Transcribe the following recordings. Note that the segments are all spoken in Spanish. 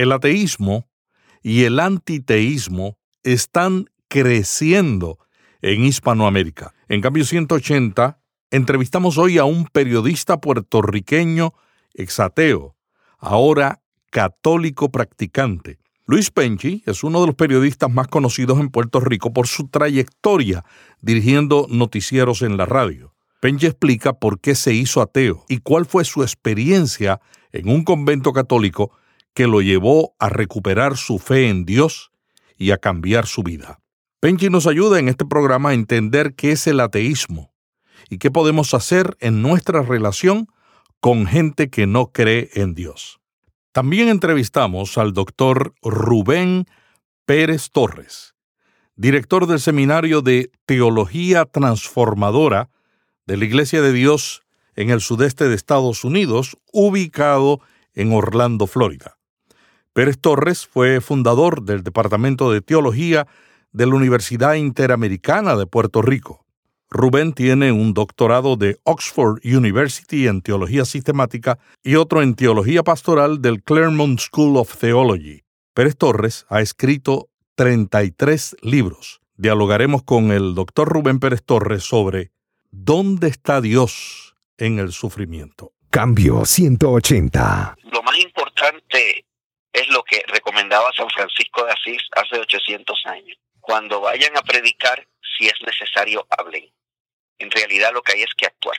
El ateísmo y el antiteísmo están creciendo en Hispanoamérica. En cambio 180, entrevistamos hoy a un periodista puertorriqueño exateo, ahora católico practicante. Luis Penchi es uno de los periodistas más conocidos en Puerto Rico por su trayectoria dirigiendo noticieros en la radio. Penchi explica por qué se hizo ateo y cuál fue su experiencia en un convento católico que lo llevó a recuperar su fe en Dios y a cambiar su vida. Penchi nos ayuda en este programa a entender qué es el ateísmo y qué podemos hacer en nuestra relación con gente que no cree en Dios. También entrevistamos al doctor Rubén Pérez Torres, director del Seminario de Teología Transformadora de la Iglesia de Dios en el sudeste de Estados Unidos, ubicado en Orlando, Florida. Pérez Torres fue fundador del Departamento de Teología de la Universidad Interamericana de Puerto Rico. Rubén tiene un doctorado de Oxford University en Teología Sistemática y otro en Teología Pastoral del Claremont School of Theology. Pérez Torres ha escrito 33 libros. Dialogaremos con el doctor Rubén Pérez Torres sobre ¿Dónde está Dios en el sufrimiento? Cambio 180. Lo más importante es lo que recomendaba San Francisco de Asís hace 800 años. Cuando vayan a predicar, si es necesario, hablen en realidad lo que hay es que actuar.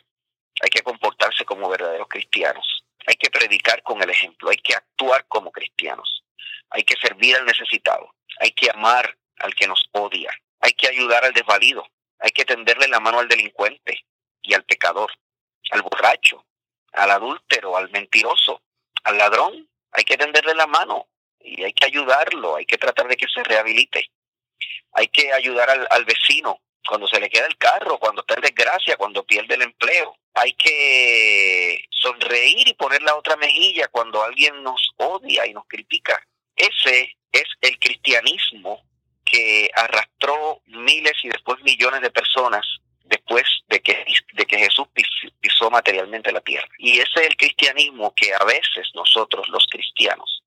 Hay que comportarse como verdaderos cristianos. Hay que predicar con el ejemplo. Hay que actuar como cristianos. Hay que servir al necesitado. Hay que amar al que nos odia. Hay que ayudar al desvalido. Hay que tenderle la mano al delincuente y al pecador, al borracho, al adúltero, al mentiroso, al ladrón. Hay que tenderle la mano y hay que ayudarlo. Hay que tratar de que se rehabilite. Hay que ayudar al, vecino cuando se le queda el carro, cuando está en desgracia, cuando pierde el empleo. Hay que sonreír y poner la otra mejilla cuando alguien nos odia y nos critica. Ese es el cristianismo que arrastró miles y después millones de personas después de que, de que Jesús pisó materialmente la tierra. Y ese es el cristianismo que a veces nosotros los cristianos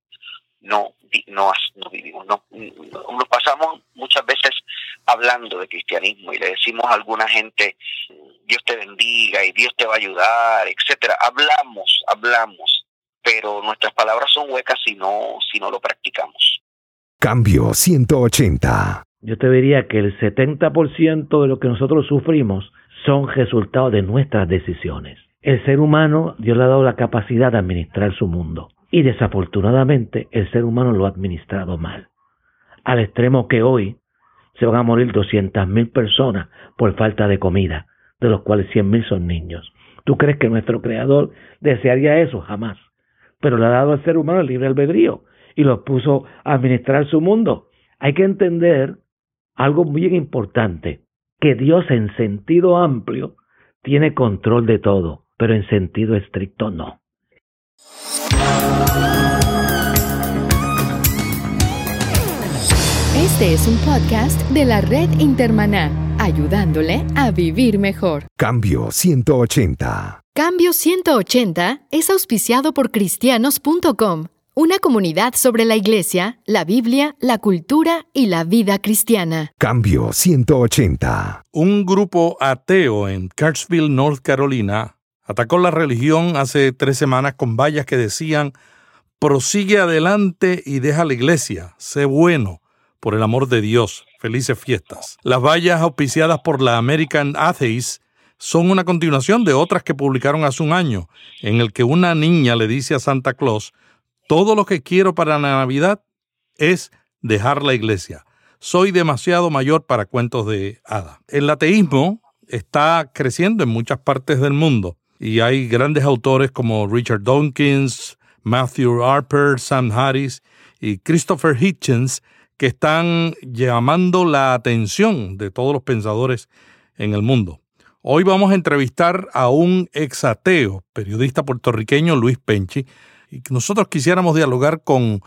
no, no, no vivimos. No, nos pasamos muchas veces hablando de cristianismo y le decimos a alguna gente, Dios te bendiga y Dios te va a ayudar, etcétera. Hablamos, hablamos, pero nuestras palabras son huecas si no, si no lo practicamos. Cambio 180. Yo te diría que el 70% de lo que nosotros sufrimos son resultado de nuestras decisiones. El ser humano, Dios le ha dado la capacidad de administrar su mundo. Y desafortunadamente el ser humano lo ha administrado mal. Al extremo que hoy se van a morir 200.000 personas por falta de comida, de los cuales 100.000 son niños. ¿Tú crees que nuestro creador desearía eso? Jamás. Pero le ha dado al ser humano el libre albedrío y lo puso a administrar su mundo. Hay que entender algo muy importante, que Dios en sentido amplio tiene control de todo, pero en sentido estricto no. Este es un podcast de la red Intermaná, ayudándole a vivir mejor. Cambio 180. Cambio 180 es auspiciado por cristianos.com, una comunidad sobre la iglesia, la Biblia, la cultura y la vida cristiana. Cambio 180. Un grupo ateo en Kirksville, North Carolina, atacó la religión hace tres semanas con vallas que decían, prosigue adelante y deja la iglesia, sé bueno, por el amor de Dios, felices fiestas. Las vallas auspiciadas por la American Atheist son una continuación de otras que publicaron hace un año, en el que una niña le dice a Santa Claus, todo lo que quiero para la Navidad es dejar la iglesia. Soy demasiado mayor para cuentos de hada. El ateísmo está creciendo en muchas partes del mundo y hay grandes autores como Richard Dawkins, Matthew Harper, Sam Harris y Christopher Hitchens que están llamando la atención de todos los pensadores en el mundo. Hoy vamos a entrevistar a un exateo, periodista puertorriqueño Luis Penchi, y nosotros quisiéramos dialogar con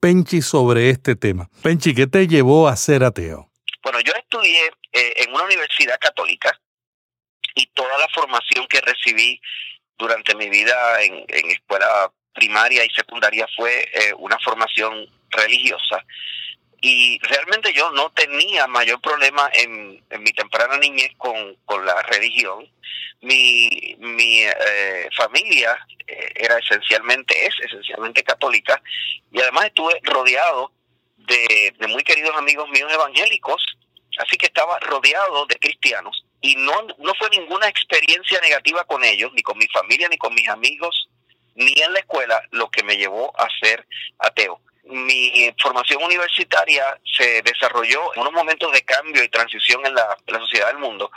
Penchi sobre este tema. Penchi, ¿qué te llevó a ser ateo? Bueno, yo estudié eh, en una universidad católica y toda la formación que recibí durante mi vida en, escuela primaria y secundaria fue eh, una formación religiosa y realmente yo no tenía mayor problema en, mi temprana niñez con, la religión. Mi, mi eh, familia eh, era esencialmente, es esencialmente católica y además estuve rodeado de, de muy queridos amigos míos evangélicos, así que estaba rodeado de cristianos y no, no fue ninguna experiencia negativa con ellos, ni con mi familia, ni con mis amigos, ni en la escuela, lo que me llevó a ser ateo mi formación universitaria se desarrolló en unos momentos de cambio y transición en la, sociedad del mundo,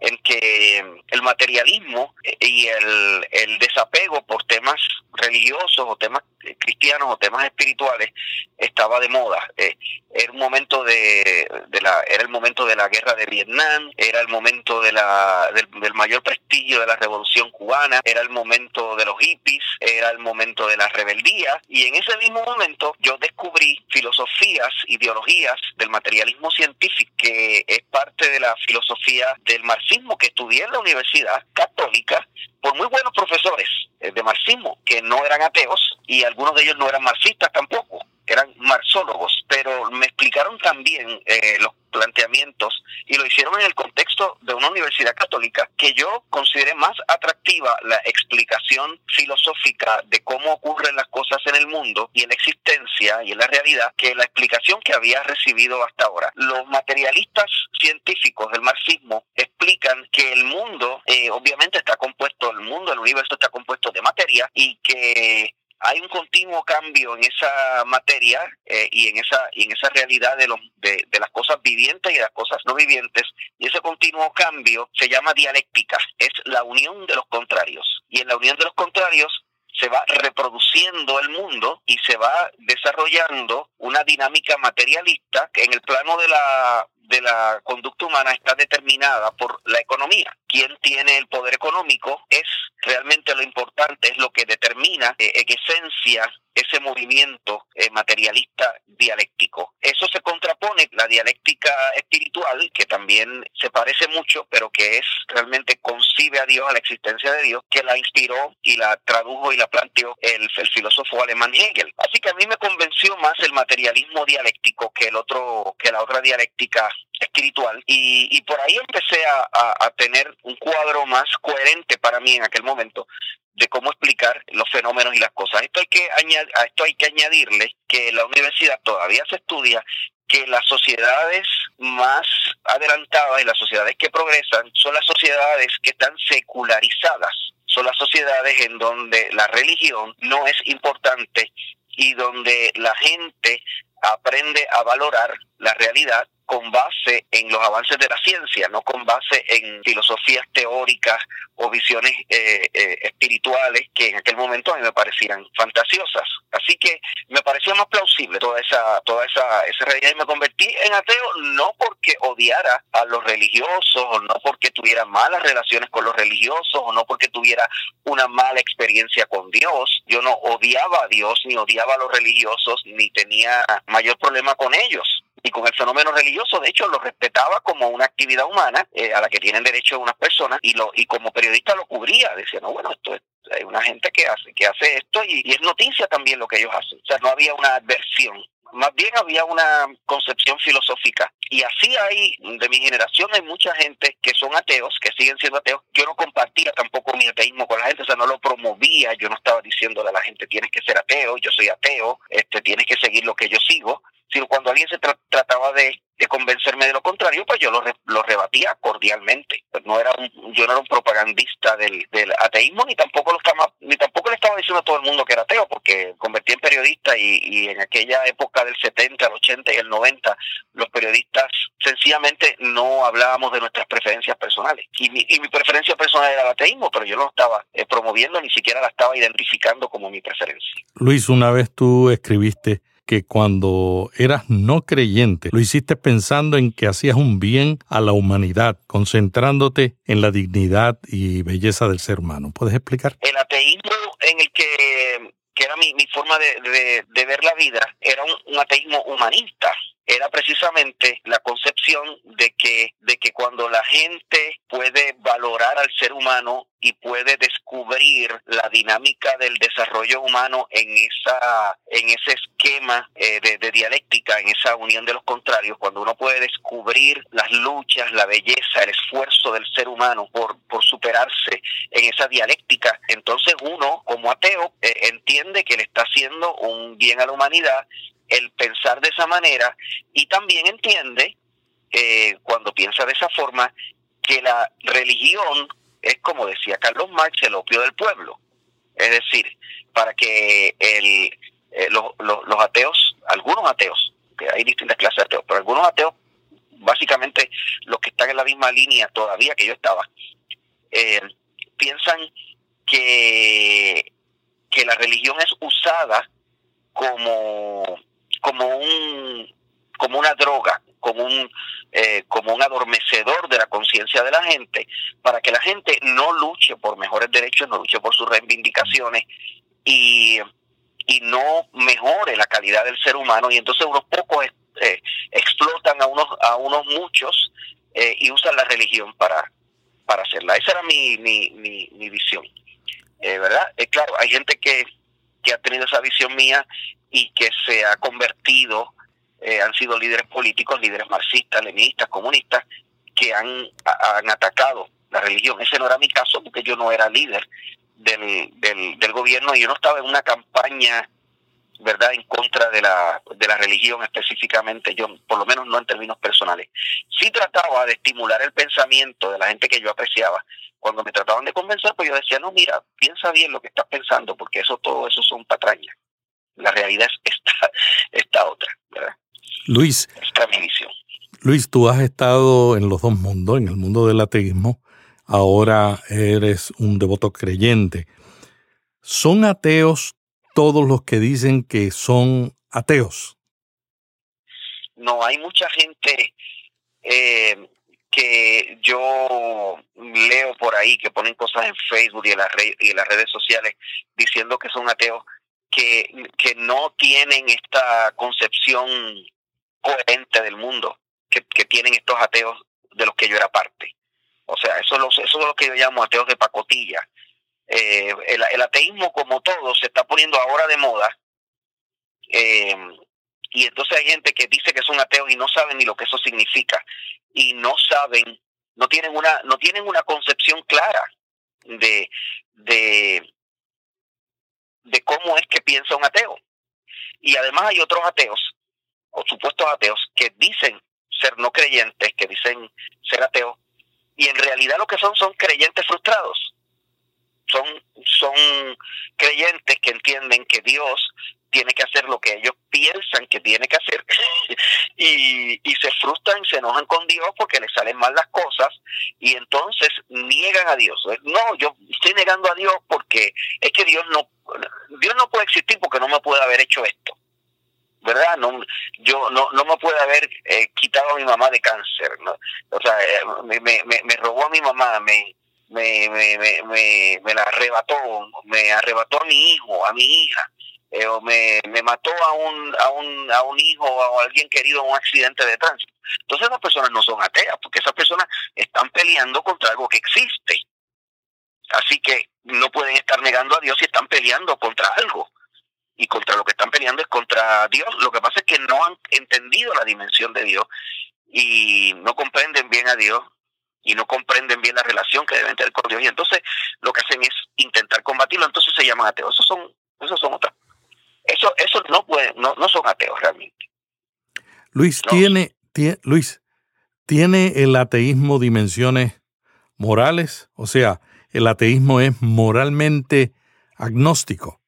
en que el materialismo y el, el desapego por temas religiosos o temas cristianos o temas espirituales estaba de moda. Eh, era un momento de, de, la era el momento de la guerra de Vietnam, era el momento de la del, mayor prestigio de la revolución cubana, era el momento de los hippies, era el momento de la rebeldía y en ese mismo momento yo descubrí filosofías, ideologías del materialismo científico que es parte de la filosofía del marxismo que estudié en la Universidad Católica por muy buenos profesores eh, de marxismo que no eran ateos y algunos de ellos no eran marxistas tampoco, eran marxólogos, pero me explicaron también eh, los planteamientos y lo hicieron en el contexto de una universidad católica que yo consideré más atractiva la explicación filosófica de cómo ocurren las cosas en el mundo y en la existencia y en la realidad que la explicación que había recibido hasta ahora. Los materialistas científicos del marxismo explican que el mundo eh, obviamente está compuesto, el mundo, el universo está compuesto de materia y que hay un continuo cambio en esa materia eh, y en esa y en esa realidad de, los, de, de, las cosas vivientes y de las cosas no vivientes y ese continuo cambio se llama dialéctica es la unión de los contrarios. Y en la unión de los contrarios se va reproduciendo el mundo y se va desarrollando una dinámica materialista que en el plano de la de la conducta humana está determinada por la economía. Quien tiene el poder económico es realmente lo importante, es lo que determina eh, en esencia ese movimiento eh, materialista dialéctico. Eso se contrapone la dialéctica espiritual, que también se parece mucho, pero que es realmente concibe a Dios, a la existencia de Dios, que la inspiró y la tradujo y la planteó el, el filósofo alemán Hegel. Así que a mí me convenció más el materialismo dialéctico que el otro, que la otra dialéctica espiritual y, por ahí empecé a, tener un cuadro más coherente para mí en aquel momento de cómo explicar los fenómenos y las cosas. Esto hay que a esto hay que añadirle que la universidad todavía se estudia que las sociedades más adelantadas y las sociedades que progresan son las sociedades que están secularizadas, son las sociedades en donde la religión no es importante y donde la gente aprende a valorar la realidad con base en los avances de la ciencia, no con base en filosofías teóricas o visiones eh, eh, espirituales que en aquel momento a mí me parecían fantasiosas. Así que me parecía más plausible toda esa toda esa, esa realidad y me convertí en ateo no porque odiara a los religiosos o no porque tuviera malas relaciones con los religiosos o no porque tuviera una mala experiencia con Dios. Yo no odiaba a Dios ni odiaba a los religiosos ni tenía mayor problema con ellos y con el fenómeno religioso, de hecho, lo respetaba como una actividad humana eh, a la que tienen derecho unas personas y lo y como periodista lo cubría, decía, no, bueno, esto es, hay una gente que hace que hace esto y, y, es noticia también lo que ellos hacen. O sea, no había una adversión más bien había una concepción filosófica. Y así hay, de mi generación, hay mucha gente que son ateos, que siguen siendo ateos. Yo no compartía tampoco mi ateísmo con la gente, o sea, no lo promovía. Yo no estaba diciéndole a la gente, tienes que ser ateo, yo soy ateo, este, tienes que seguir lo que yo sigo. Sino cuando alguien se trataba de de convencerme de lo contrario, pues yo lo, lo rebatía cordialmente. Pues no era un, yo no era un propagandista del, del ateísmo, ni tampoco lo estaba, ni tampoco le estaba diciendo a todo el mundo que era ateo, porque convertí en periodista y, en aquella época del 70, el 80 y el 90, los periodistas sencillamente no hablábamos de nuestras preferencias personales. Y mi, y mi preferencia personal era el ateísmo, pero yo no estaba eh, promoviendo, ni siquiera la estaba identificando como mi preferencia. Luis, una vez tú escribiste que cuando eras no creyente lo hiciste pensando en que hacías un bien a la humanidad, concentrándote en la dignidad y belleza del ser humano. ¿Puedes explicar? El ateísmo en el que, que era mi, forma de, ver la vida era un ateísmo humanista era precisamente la concepción de que, de que cuando la gente puede valorar al ser humano y puede descubrir la dinámica del desarrollo humano en esa en ese esquema eh, de, dialéctica en esa unión de los contrarios cuando uno puede descubrir las luchas la belleza el esfuerzo del ser humano por, por superarse en esa dialéctica entonces uno como ateo eh, entiende que le está haciendo un bien a la humanidad el pensar de esa manera y también entiende eh, cuando piensa de esa forma que la religión es como decía Carlos Marx, el opio del pueblo. Es decir, para que el, eh, los, los, ateos, algunos ateos, que hay distintas clases de ateos, pero algunos ateos, básicamente los que están en la misma línea todavía que yo estaba, eh, piensan que, que la religión es usada como, como un como una droga, como un, eh, como un adormecedor de la conciencia de la gente, para que la gente no luche por mejores derechos, no luche por sus reivindicaciones y, y no mejore la calidad del ser humano. Y entonces unos pocos eh, explotan a unos, a unos muchos eh, y usan la religión para, para hacerla. Esa era mi, mi, mi, mi visión. ¿Verdad? claro, hay gente que, que ha tenido esa visión mía y que se ha convertido eh, han sido líderes políticos, líderes marxistas, leninistas, comunistas, que han, han atacado la religión. Ese no era mi caso porque yo no era líder del, del, gobierno y yo no estaba en una campaña verdad en contra de la de la religión específicamente yo por lo menos no en términos personales. Sí trataba de estimular el pensamiento de la gente que yo apreciaba. Cuando me trataban de convencer pues yo decía no mira piensa bien lo que estás pensando porque eso todo eso son patrañas la realidad es esta esta otra verdad Luis. Luis, tú has estado en los dos mundos, en el mundo del ateísmo, ahora eres un devoto creyente. ¿Son ateos todos los que dicen que son ateos? No, hay mucha gente eh, que yo leo por ahí, que ponen cosas en Facebook y en, las y en las redes sociales diciendo que son ateos, que, que no tienen esta concepción coherente del mundo que, tienen estos ateos de los que yo era parte. O sea, eso, eso es lo que yo llamo ateos de pacotilla. Eh, el, ateísmo, como todo, se está poniendo ahora de moda. Eh, y entonces hay gente que dice que son ateos y no saben ni lo que eso significa. Y no saben, no tienen una, no tienen una concepción clara de, de, de cómo es que piensa un ateo. Y además hay otros ateos o supuestos ateos que dicen ser no creyentes, que dicen ser ateos, y en realidad lo que son son creyentes frustrados. Son, son creyentes que entienden que Dios tiene que hacer lo que ellos piensan que tiene que hacer y, y se frustran, se enojan con Dios porque les salen mal las cosas y entonces niegan a Dios. No, yo estoy negando a Dios porque es que Dios no, Dios no puede existir porque no me puede haber hecho esto. ¿verdad? No, yo no, no me puede haber eh, quitado a mi mamá de cáncer, ¿no? O sea, eh, me, me, me, robó a mi mamá, me, me, me, me, me, la arrebató, me arrebató a mi hijo, a mi hija, eh, o me, me mató a un, a, un, a un hijo o a alguien querido en un accidente de tránsito. Entonces esas personas no son ateas, porque esas personas están peleando contra algo que existe. Así que no pueden estar negando a Dios si están peleando contra algo y contra lo que están peleando es contra Dios. Lo que pasa es que no han entendido la dimensión de Dios y no comprenden bien a Dios y no comprenden bien la relación que deben tener con Dios y entonces lo que hacen es intentar combatirlo, entonces se llaman ateos. Esos son, esos son otras. Eso, eso no puede, no, no son ateos realmente. Luis, tiene, tiene, Luis, ¿tiene el ateísmo dimensiones morales? O sea, el ateísmo es moralmente agnóstico.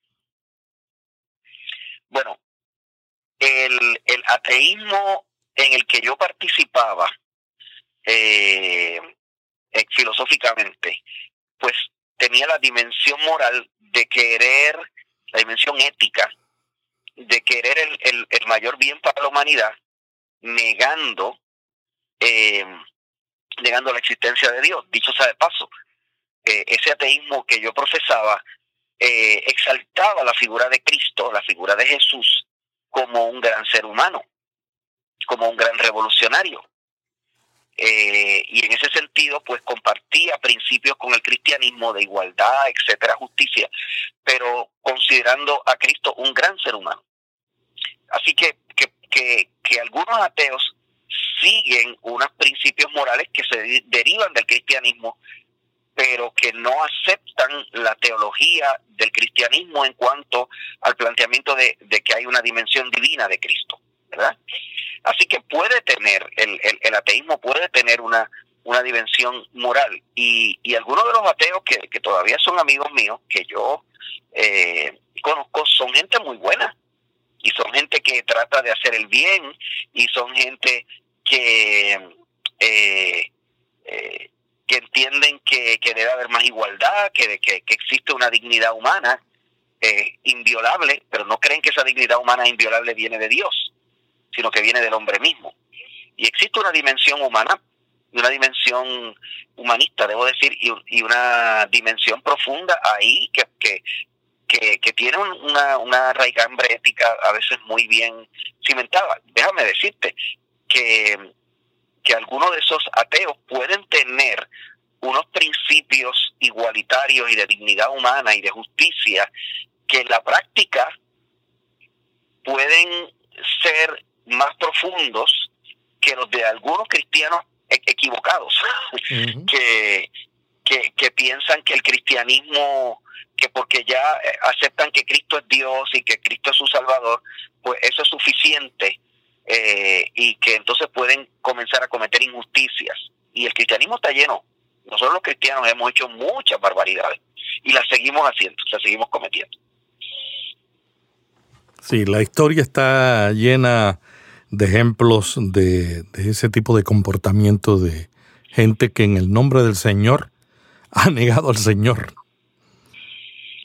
Bueno, el, el ateísmo en el que yo participaba eh, eh, filosóficamente, pues tenía la dimensión moral de querer, la dimensión ética, de querer el, el, mayor bien para la humanidad, negando, eh, negando la existencia de Dios. Dicho sea de paso, ese ateísmo que yo profesaba eh, exaltaba la figura de Cristo, la figura de Jesús, como un gran ser humano. como un gran revolucionario. Eh, y en ese sentido, pues compartía principios con el cristianismo de igualdad, etcétera, justicia, pero considerando a Cristo un gran ser humano. Así que, que, que, que algunos ateos siguen unos principios morales que se derivan del cristianismo, pero que no aceptan la teología del cristianismo en cuanto al planteamiento de, de que hay una dimensión divina de Cristo. ¿Verdad? Así que puede tener, el, el, ateísmo puede tener una, una dimensión moral. Y, y algunos de los ateos que, que todavía son amigos míos, que yo eh, conozco, son gente muy buena. Y son gente que trata de hacer el bien y son gente que, eh, eh, que entienden que, que, debe haber más igualdad, que, que, que existe una dignidad humana inviolable, pero no creen que esa dignidad humana inviolable viene de Dios sino que viene del hombre mismo. Y existe una dimensión humana una dimensión humanista, debo decir, y, una dimensión profunda ahí que, que, que, tiene una, una raigambre ética a veces muy bien cimentada. Déjame decirte que, que algunos de esos ateos pueden tener unos principios igualitarios y de dignidad humana y de justicia que en la práctica pueden ser más profundos que los de algunos cristianos e-, equivocados, que, que, piensan que el cristianismo, que porque ya eh, aceptan que Cristo es Dios y que Cristo es su Salvador, pues eso es suficiente eh, y que entonces pueden comenzar a cometer injusticias. Y el cristianismo está lleno. Nosotros los cristianos hemos hecho muchas barbaridades y las seguimos haciendo, las seguimos cometiendo. Sí, la historia está llena de ejemplos de, ese tipo de comportamiento de gente que en el nombre del Señor ha negado al Señor.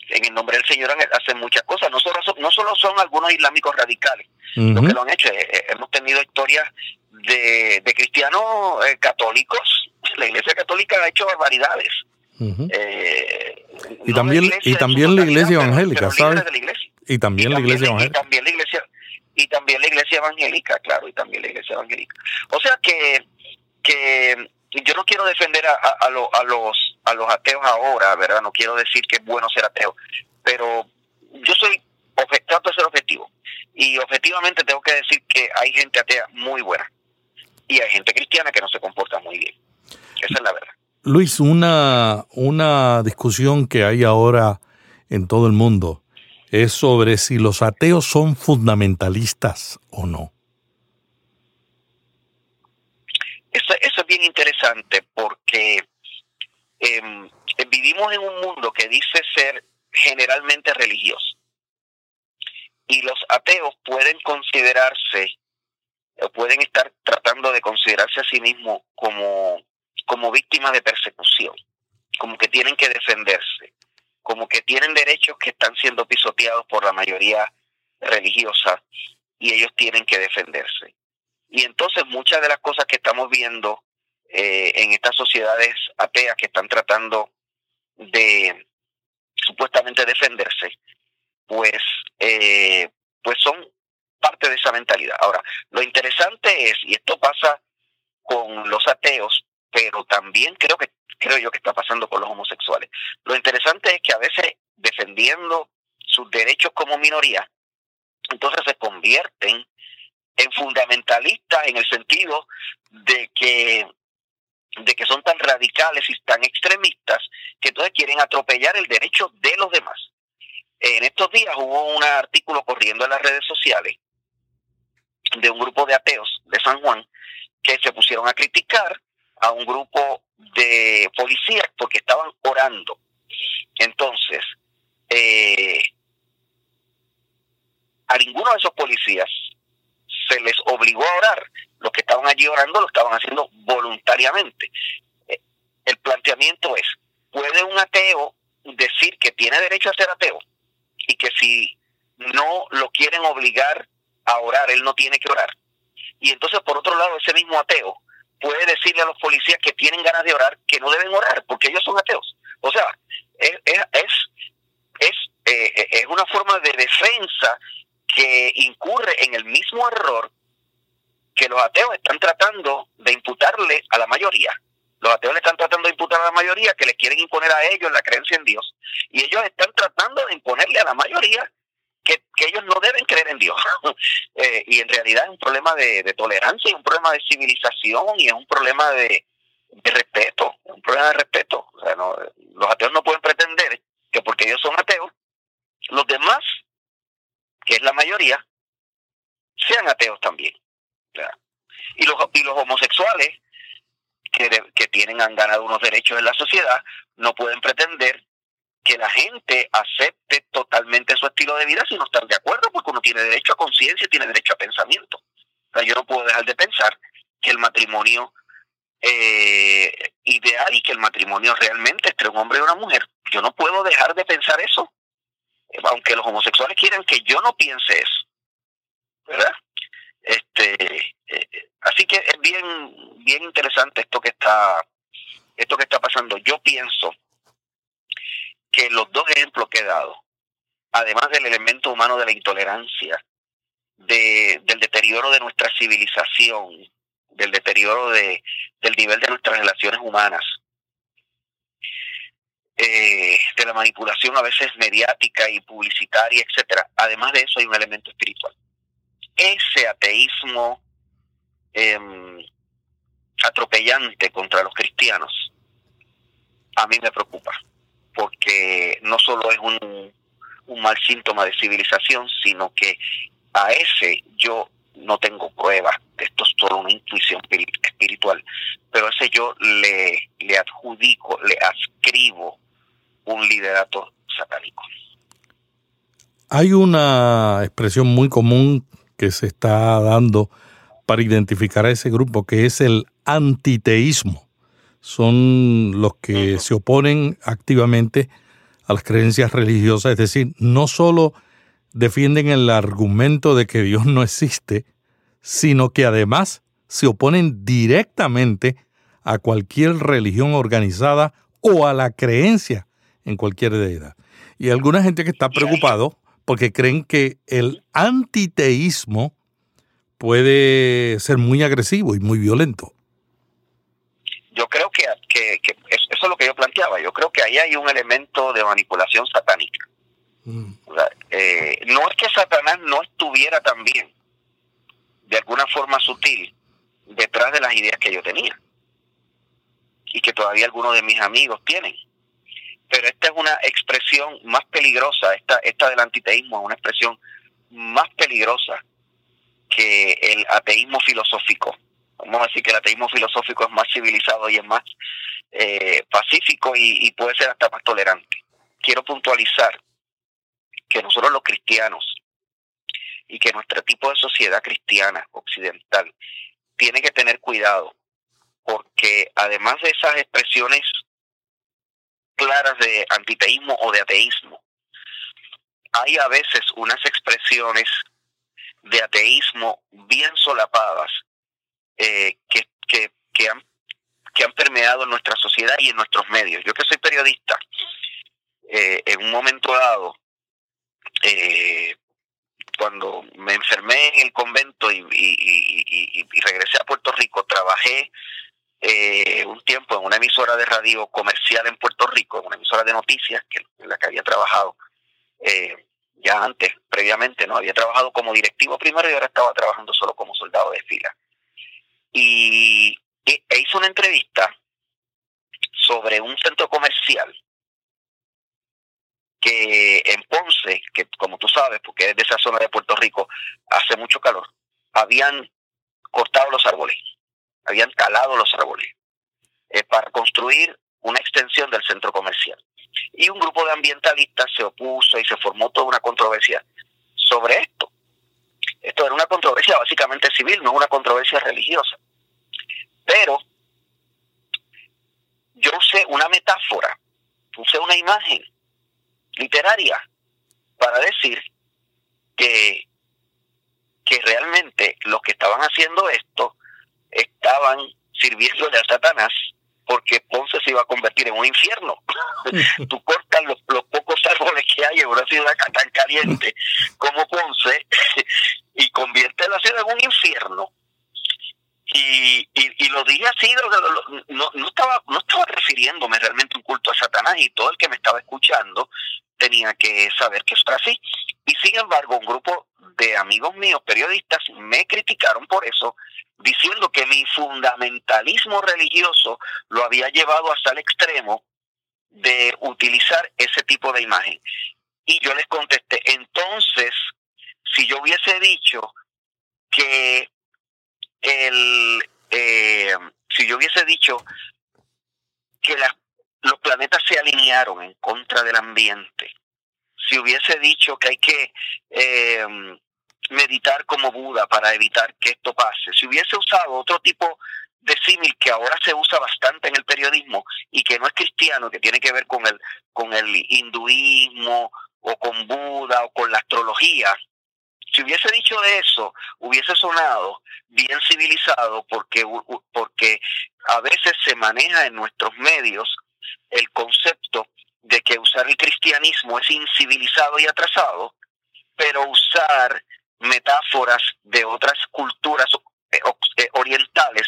En el nombre del Señor hacen muchas cosas. No solo, no solo son algunos islámicos radicales los que lo han hecho. Eh, eh, hemos tenido historias de, cristianos eh, católicos. La Iglesia Católica ha hecho barbaridades. y, también, y también la Iglesia Evangélica, ¿sabes? Y también, la Iglesia Evangélica. Y también la Iglesia y también la iglesia evangélica, claro, y también la iglesia evangélica. O sea que, que yo no quiero defender a, a, los, a los ateos ahora, ¿verdad? No quiero decir que es bueno ser ateo, pero yo soy trato de ser objetivo. Y objetivamente tengo que decir que hay gente atea muy buena y hay gente cristiana que no se comporta muy bien. Esa es la verdad. Luis, una, una discusión que hay ahora en todo el mundo es sobre si los ateos son fundamentalistas o no. Eso, es bien interesante porque em, vivimos en un mundo que dice ser generalmente religioso. Y los ateos pueden considerarse, o pueden estar tratando de considerarse a sí mismos como, como víctimas de persecución, como que tienen que defenderse como que tienen derechos que están siendo pisoteados por la mayoría religiosa y ellos tienen que defenderse. Y entonces muchas de las cosas que estamos viendo eh, en estas sociedades ateas que están tratando de supuestamente defenderse, pues, eh, pues son parte de esa mentalidad. Ahora, lo interesante es, y esto pasa con los ateos, pero también creo que creo yo que está pasando con los homosexuales. Lo interesante es que a veces defendiendo sus derechos como minoría, entonces se convierten en fundamentalistas en el sentido de que de que son tan radicales y tan extremistas que entonces quieren atropellar el derecho de los demás. En estos días hubo un artículo corriendo en las redes sociales de un grupo de ateos de San Juan que se pusieron a criticar a un grupo de policías porque estaban orando. Entonces, eh, a ninguno de esos policías se les obligó a orar. Los que estaban allí orando lo estaban haciendo voluntariamente. Eh, el planteamiento es, ¿puede un ateo decir que tiene derecho a ser ateo? Y que si no lo quieren obligar a orar, él no tiene que orar. Y entonces, por otro lado, ese mismo ateo puede decirle a los policías que tienen ganas de orar que no deben orar porque ellos son ateos. O sea, es, es, es, eh, es una forma de defensa que incurre en el mismo error que los ateos están tratando de imputarle a la mayoría. Los ateos le están tratando de imputar a la mayoría que les quieren imponer a ellos la creencia en Dios. Y ellos están tratando de imponerle a la mayoría que, ellos no deben creer en Dios. Eh, y en realidad es un problema de, tolerancia, es un problema de civilización y es un problema de, respeto, un problema de respeto. O sea, los ateos no pueden pretender que porque ellos son ateos, los demás, que es la mayoría, sean ateos también. Y los, y los homosexuales, que, que tienen, han ganado unos derechos en la sociedad, no pueden pretender que la gente acepte totalmente su estilo de vida si no están de acuerdo, porque uno tiene derecho a conciencia y tiene derecho a pensamiento. Yo no puedo dejar de pensar que el matrimonio eh, ideal y que el matrimonio realmente entre un hombre y una mujer. Yo no puedo dejar de pensar eso, aunque los homosexuales quieran que yo no piense eso, ¿verdad? Este, eh, así que es bien, bien interesante esto que está, esto que está pasando. Yo pienso que los dos ejemplos que he dado, además del elemento humano de la intolerancia, de, del deterioro de nuestra civilización, del deterioro de, del nivel de nuestras relaciones humanas, eh, de la manipulación a veces mediática y publicitaria, etcétera. Además de eso hay un elemento espiritual. Ese ateísmo em, atropellante contra los cristianos a mí me preocupa porque no solo es un, mal síntoma de civilización, sino que a ese yo no tengo pruebas, esto es solo una intuición espiritual, pero a ese yo le, le adjudico, le ascribo un liderato satánico. Hay una expresión muy común que se está dando para identificar a ese grupo, que es el antiteísmo son los que se oponen activamente a las creencias religiosas, es decir, no solo defienden el argumento de que Dios no existe, sino que además se oponen directamente a cualquier religión organizada o a la creencia en cualquier deidad. Y hay alguna gente que está preocupado porque creen que el antiteísmo puede ser muy agresivo y muy violento yo creo que, eso es lo que yo planteaba. Yo creo que ahí hay un elemento de manipulación satánica. Mm. Eh, no es que Satanás no estuviera también, de alguna forma sutil, detrás de las ideas que yo tenía y que todavía algunos de mis amigos tienen. Pero esta es una expresión más peligrosa, esta, esta del antiteísmo es una expresión más peligrosa que el ateísmo filosófico vamos a decir que el ateísmo filosófico es más civilizado y es más eh, pacífico y, puede ser hasta más tolerante. Quiero puntualizar que nosotros los cristianos y que nuestro tipo de sociedad cristiana occidental tiene que tener cuidado porque además de esas expresiones claras de antiteísmo o de ateísmo, hay a veces unas expresiones de ateísmo bien solapadas eh, que, que, que, han, que han permeado en nuestra sociedad y en nuestros medios. Yo que soy periodista, eh, en un momento dado, eh, cuando me enfermé en el convento y, regresé a Puerto Rico, trabajé un tiempo en una emisora de radio comercial en Puerto Rico, una emisora de noticias que, en la que había trabajado ya antes, previamente, no había trabajado como directivo primero y ahora estaba trabajando solo como soldado de fila y, e hizo una entrevista sobre un centro comercial que en Ponce, que como tú sabes, porque es de esa zona de Puerto Rico, hace mucho calor, habían cortado los árboles, habían talado los árboles eh, para construir una extensión del centro comercial. Y un grupo de ambientalistas se opuso y se formó toda una controversia sobre esto. Esto era una controversia básicamente civil, no una controversia religiosa. Pero yo usé una metáfora, usé una imagen literaria para decir que, que realmente los que estaban haciendo esto estaban sirviéndole a Satanás porque Ponce se iba a convertir en un infierno. Tú cortas los, los, pocos árboles que hay en una ciudad tan caliente como Ponce y convierte la ciudad en un infierno. Lo dije así, no, no, estaba, no estaba refiriéndome realmente un culto a Satanás y todo el que me estaba escuchando tenía que saber que eso era así. Y sin embargo, un grupo de amigos míos, periodistas, me criticaron por eso, diciendo que mi fundamentalismo religioso lo había llevado hasta el extremo de utilizar ese tipo de imagen. Y yo les contesté, entonces, si yo hubiese dicho que el, eh, si yo hubiese dicho que los planetas se alinearon en contra del ambiente, si hubiese dicho que hay que eh, meditar como Buda para evitar que esto pase, si hubiese usado otro tipo de símil que ahora se usa bastante en el periodismo y que no es cristiano, que tiene que ver con el, con el hinduismo o con Buda o con la astrología, si hubiese dicho eso, hubiese sonado bien civilizado porque, porque a veces se maneja en nuestros medios el concepto de que usar el cristianismo es incivilizado y atrasado, pero usar metáforas de otras culturas eh, eh, orientales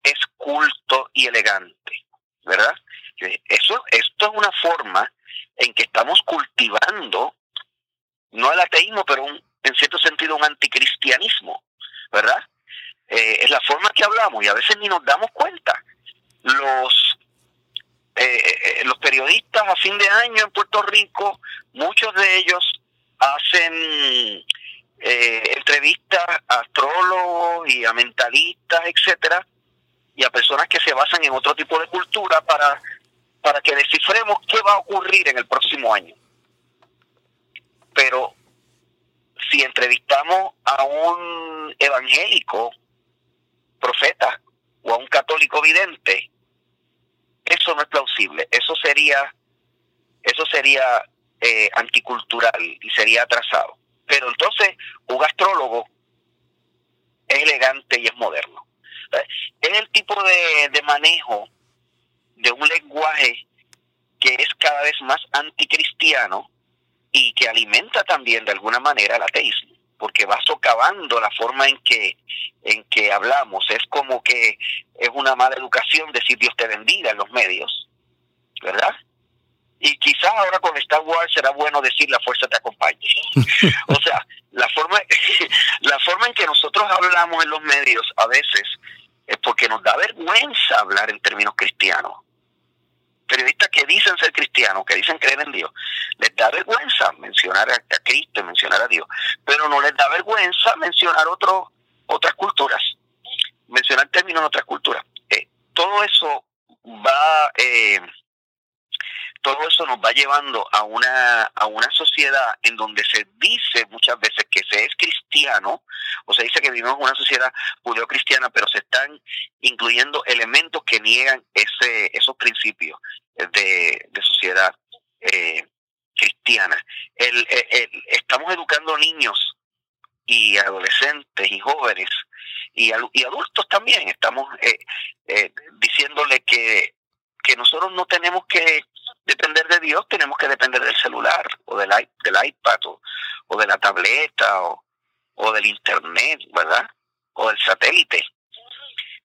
es culto y elegante, ¿verdad? Eso, esto es una forma en que estamos cultivando, no el ateísmo, pero un, en cierto sentido un anticristianismo, ¿verdad? Eh, es la forma que hablamos y a veces ni nos damos cuenta. Los, eh, eh, los periodistas a fin de año en Puerto Rico, muchos de ellos hacen entrevistas a astrólogos y a mentalistas, etcétera, y a personas que se basan en otro tipo de cultura para, para que descifremos qué va a ocurrir en el próximo año. Pero si entrevistamos a un evangélico profeta o a un católico vidente, eso no es plausible. Eso sería, eso sería eh, anticultural y sería atrasado. Pero entonces, un astrólogo es elegante y es moderno. Es el tipo de, de manejo de un lenguaje que es cada vez más anticristiano y que alimenta también de alguna manera el ateísmo, porque va socavando la forma en que, en que hablamos. Es como que es una mala educación decir Dios te bendiga en los medios, ¿verdad? Y quizás ahora con Star Wars será bueno decir la fuerza te acompañe. o sea, la forma, la forma en que nosotros hablamos en los medios a veces es porque nos da vergüenza hablar en términos cristianos periodistas que dicen ser cristianos, que dicen creer en Dios, les da vergüenza mencionar a, Cristo mencionar a Dios, pero no les da vergüenza mencionar otro, otras culturas, mencionar términos en otras culturas. Eh, todo eso va eh, todo eso nos va llevando a una, a una sociedad en donde se dice muchas veces que se es cristiano, o se dice que vivimos en una sociedad judeocristiana, pero se están incluyendo elementos que niegan ese, esos principios de, sociedad eh, cristiana. El, estamos educando niños y adolescentes y jóvenes y, y adultos también. Estamos eh, eh, diciéndole que, que nosotros no tenemos que depender de Dios, tenemos que depender del celular o del, del iPad o, de la tableta o, o, del Internet, ¿verdad? O del satélite.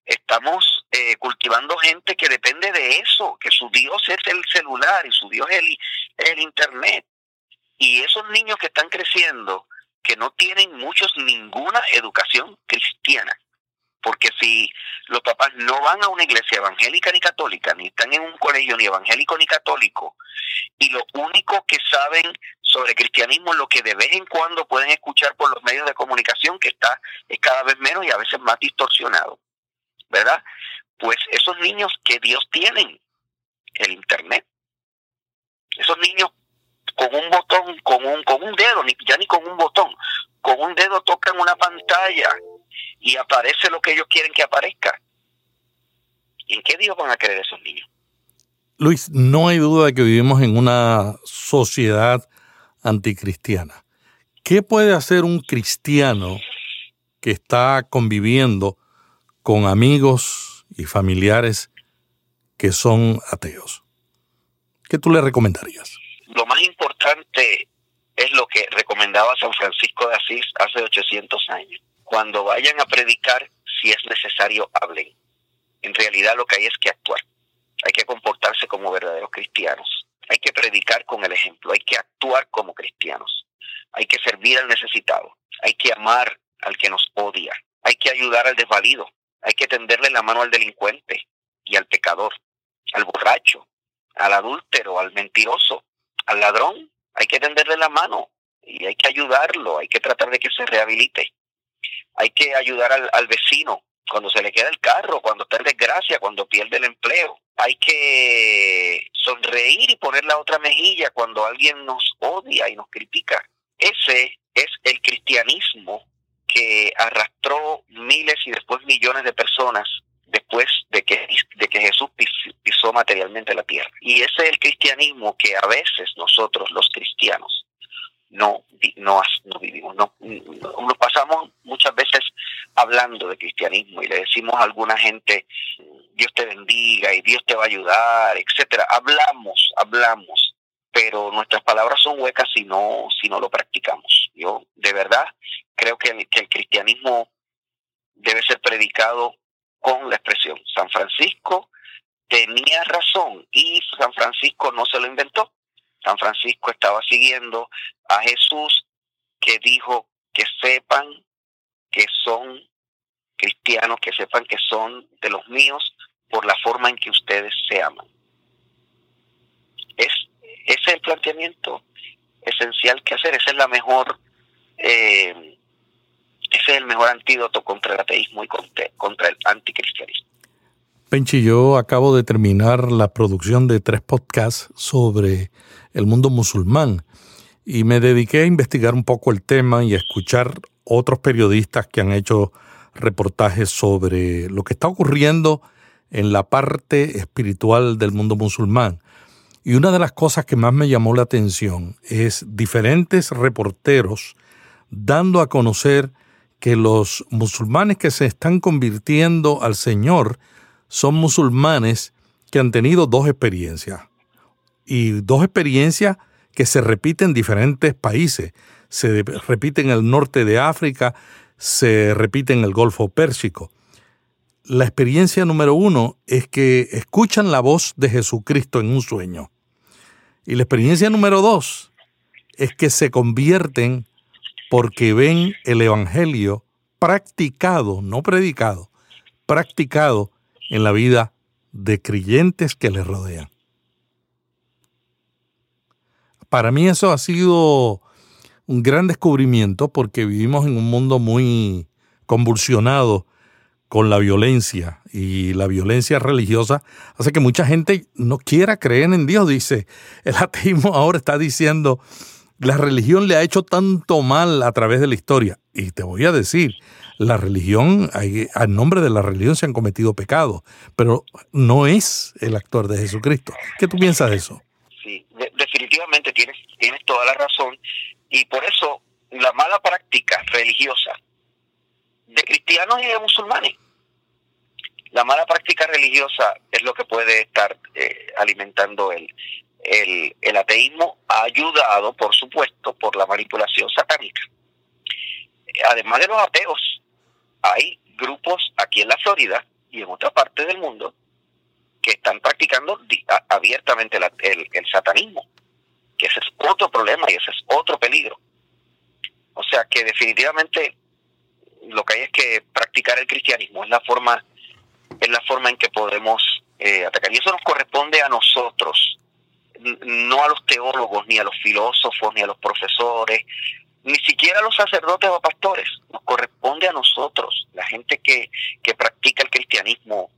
Estamos eh, cultivando gente que depende de eso, que su Dios es el celular y su Dios es el, el Internet. Y esos niños que están creciendo, que no tienen muchos ninguna educación cristiana, porque si los papás no van a una iglesia evangélica ni católica, ni están en un colegio ni evangélico ni católico, y lo único que saben sobre cristianismo es lo que de vez en cuando pueden escuchar por los medios de comunicación, que está es cada vez menos y a veces más distorsionado, ¿verdad? Pues esos niños que Dios tienen, el Internet, esos niños con un botón, con un, con un dedo, ni, ya ni con un botón, con un dedo tocan una pantalla y aparece lo que ellos quieren que aparezca. ¿Y en qué Dios van a creer esos niños? Luis, no hay duda de que vivimos en una sociedad anticristiana. ¿Qué puede hacer un cristiano que está conviviendo con amigos y familiares que son ateos? ¿Qué tú le recomendarías? Lo más importante es lo que recomendaba San Francisco de Asís hace 800 años cuando vayan a predicar, si es necesario, hablen. En realidad lo que hay es que actuar. Hay que comportarse como verdaderos cristianos. Hay que predicar con el ejemplo. Hay que actuar como cristianos. Hay que servir al necesitado. Hay que amar al que nos odia. Hay que ayudar al desvalido. Hay que tenderle la mano al delincuente y al pecador, al borracho, al adúltero, al mentiroso, al ladrón. Hay que tenderle la mano y hay que ayudarlo. Hay que tratar de que se rehabilite. Hay que ayudar al, vecino cuando se le queda el carro, cuando está en desgracia, cuando pierde el empleo. Hay que sonreír y poner la otra mejilla cuando alguien nos odia y nos critica. Ese es el cristianismo que arrastró miles y después millones de personas después de que, de que Jesús pisó materialmente la tierra. Y ese es el cristianismo que a veces nosotros, los cristianos, no, no, no vivimos. No, nos pasamos muchas veces hablando de cristianismo y le decimos a alguna gente, Dios te bendiga y Dios te va a ayudar, etcétera. Hablamos, hablamos, pero nuestras palabras son huecas si no, si no lo practicamos. Yo de verdad creo que el cristianismo debe ser predicado con la expresión. San Francisco tenía razón y San Francisco no se lo inventó. San Francisco estaba siguiendo a Jesús que dijo que sepan que son cristianos, que sepan que son de los míos por la forma en que ustedes se aman. Es, ese es el planteamiento esencial que hacer, esa es la mejor, eh, ese es el mejor antídoto contra el ateísmo y contra, contra el anticristianismo. Penchi, yo acabo de terminar la producción de tres podcasts sobre el mundo musulmán y me dediqué a investigar un poco el tema y a escuchar otros periodistas que han hecho reportajes sobre lo que está ocurriendo en la parte espiritual del mundo musulmán. Y una de las cosas que más me llamó la atención es diferentes reporteros dando a conocer que los musulmanes que se están convirtiendo al Señor son musulmanes que han tenido dos experiencias. Y dos experiencias que se repiten en diferentes países. Se repite en el norte de África, se repite en el Golfo Pérsico. La experiencia número uno es que escuchan la voz de Jesucristo en un sueño. Y la experiencia número dos es que se convierten porque ven el Evangelio practicado, no predicado, practicado en la vida de creyentes que les rodean. Para mí eso ha sido un gran descubrimiento porque vivimos en un mundo muy convulsionado con la violencia y la violencia religiosa hace que mucha gente no quiera creer en Dios. Dice, el ateísmo ahora está diciendo, la religión le ha hecho tanto mal a través de la historia. Y te voy a decir, la religión, al nombre de la religión se han cometido pecados, pero no es el actor de Jesucristo. ¿Qué tú piensas de eso? Sí, definitivamente tienes, tienes toda la razón. Y por eso la mala práctica religiosa de cristianos y de musulmanes, la mala práctica religiosa es lo que puede estar eh, alimentando el, el, el ateísmo, ayudado, por supuesto, por la manipulación satánica. Además de los ateos, hay grupos aquí en la Florida y en otra parte del mundo que están practicando abiertamente el, satanismo, que ese es otro problema y ese es otro peligro. O sea que definitivamente lo que hay es que practicar el cristianismo, es la forma, es la forma en que podemos eh, atacar. Y eso nos corresponde a nosotros, no a los teólogos, ni a los filósofos, ni a los profesores, ni siquiera a los sacerdotes o pastores, nos corresponde a nosotros, la gente que, que practica el cristianismo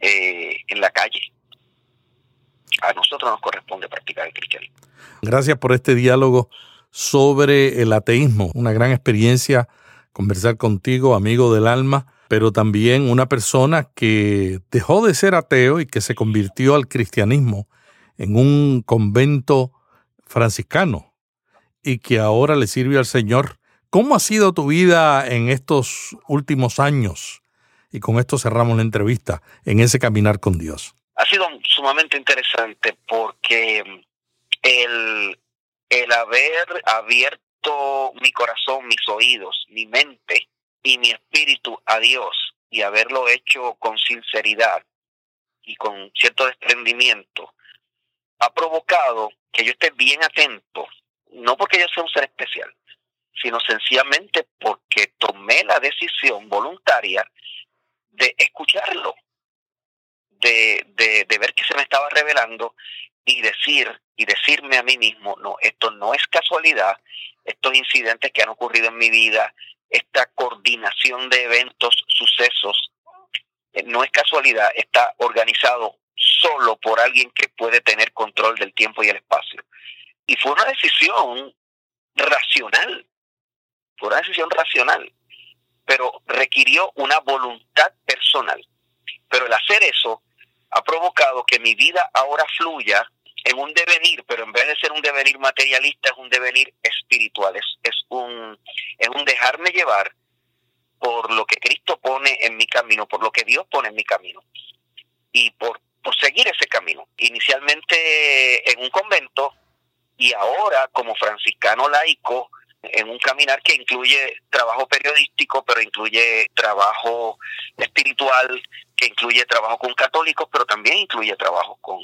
eh, en la calle. A nosotros nos corresponde practicar el cristianismo. Gracias por este diálogo sobre el ateísmo, una gran experiencia conversar contigo, amigo del alma, pero también una persona que dejó de ser ateo y que se convirtió al cristianismo en un convento franciscano y que ahora le sirve al Señor. ¿Cómo ha sido tu vida en estos últimos años? Y con esto cerramos la entrevista en ese caminar con Dios. Sumamente interesante porque el, el haber abierto mi corazón, mis oídos, mi mente y mi espíritu a Dios y haberlo hecho con sinceridad y con cierto desprendimiento, ha provocado que yo esté bien atento, no porque yo sea un ser especial, sino sencillamente porque tomé la decisión voluntaria de escucharlo, de, de, ver que se me estaba revelando y decir y decirme a mí mismo, no, esto no es casualidad, estos incidentes que han ocurrido en mi vida, esta coordinación de eventos, sucesos, eh, no es casualidad, está organizado solo por alguien que puede tener control del tiempo y el espacio. Y fue una decisión racional, fue una decisión racional, pero requirió una voluntad personal. Pero el hacer eso ha provocado que mi vida ahora fluya en un devenir, pero en vez de ser un devenir materialista, es un devenir espiritual, es, es, un, es un dejarme llevar por lo que Cristo pone en mi camino, por lo que Dios pone en mi camino, y por, por seguir ese camino. Inicialmente en un convento y ahora como franciscano laico, en un caminar que incluye trabajo periodístico, pero incluye trabajo espiritual, que incluye trabajo con católicos, pero también incluye trabajo con,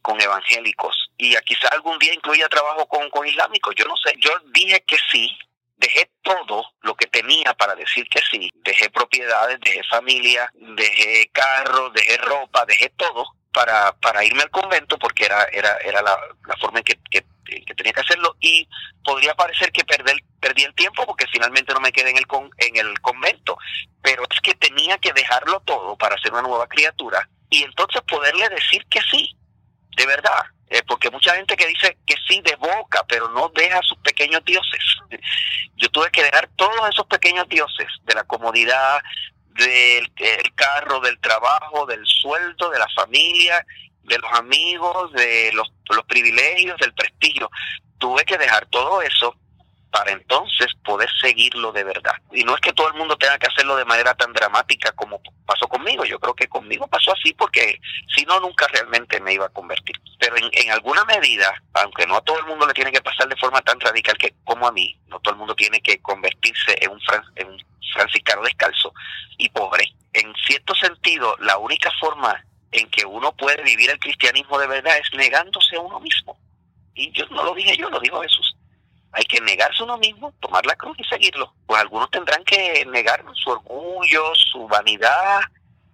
con evangélicos. Y quizá algún día incluya trabajo con, con islámicos, yo no sé, yo dije que sí, dejé todo lo que tenía para decir que sí, dejé propiedades, dejé familia, dejé carros, dejé ropa, dejé todo para, para irme al convento porque era, era, era la, forma en que, que, tenía que hacerlo y podría parecer que perdí, perdí el tiempo porque finalmente no me quedé en el, con, en el convento, pero es que tenía que dejarlo todo para ser una nueva criatura y entonces poderle decir que sí, de verdad, eh, porque mucha gente que dice que sí de boca, pero no deja sus pequeños dioses. Yo tuve que dejar todos esos pequeños dioses de la comodidad, del carro, del trabajo, del sueldo, de la familia, de los amigos, de los, privilegios, del prestigio. Tuve que dejar todo eso para entonces poder seguirlo de verdad. Y no es que todo el mundo tenga que hacerlo de manera tan dramática como pasó conmigo, yo creo que conmigo pasó así porque si no, nunca realmente me iba a convertir. Pero en, en alguna medida, aunque no a todo el mundo le tiene que pasar de forma tan radical que como a mí, no todo el mundo tiene que convertirse en un, en un franciscano descalzo y pobre. En cierto sentido, la única forma en que uno puede vivir el cristianismo de verdad es negándose a uno mismo. Y yo no lo dije yo, lo dijo Jesús hay que negarse uno mismo, tomar la cruz y seguirlo. Pues algunos tendrán que negar su orgullo, su vanidad,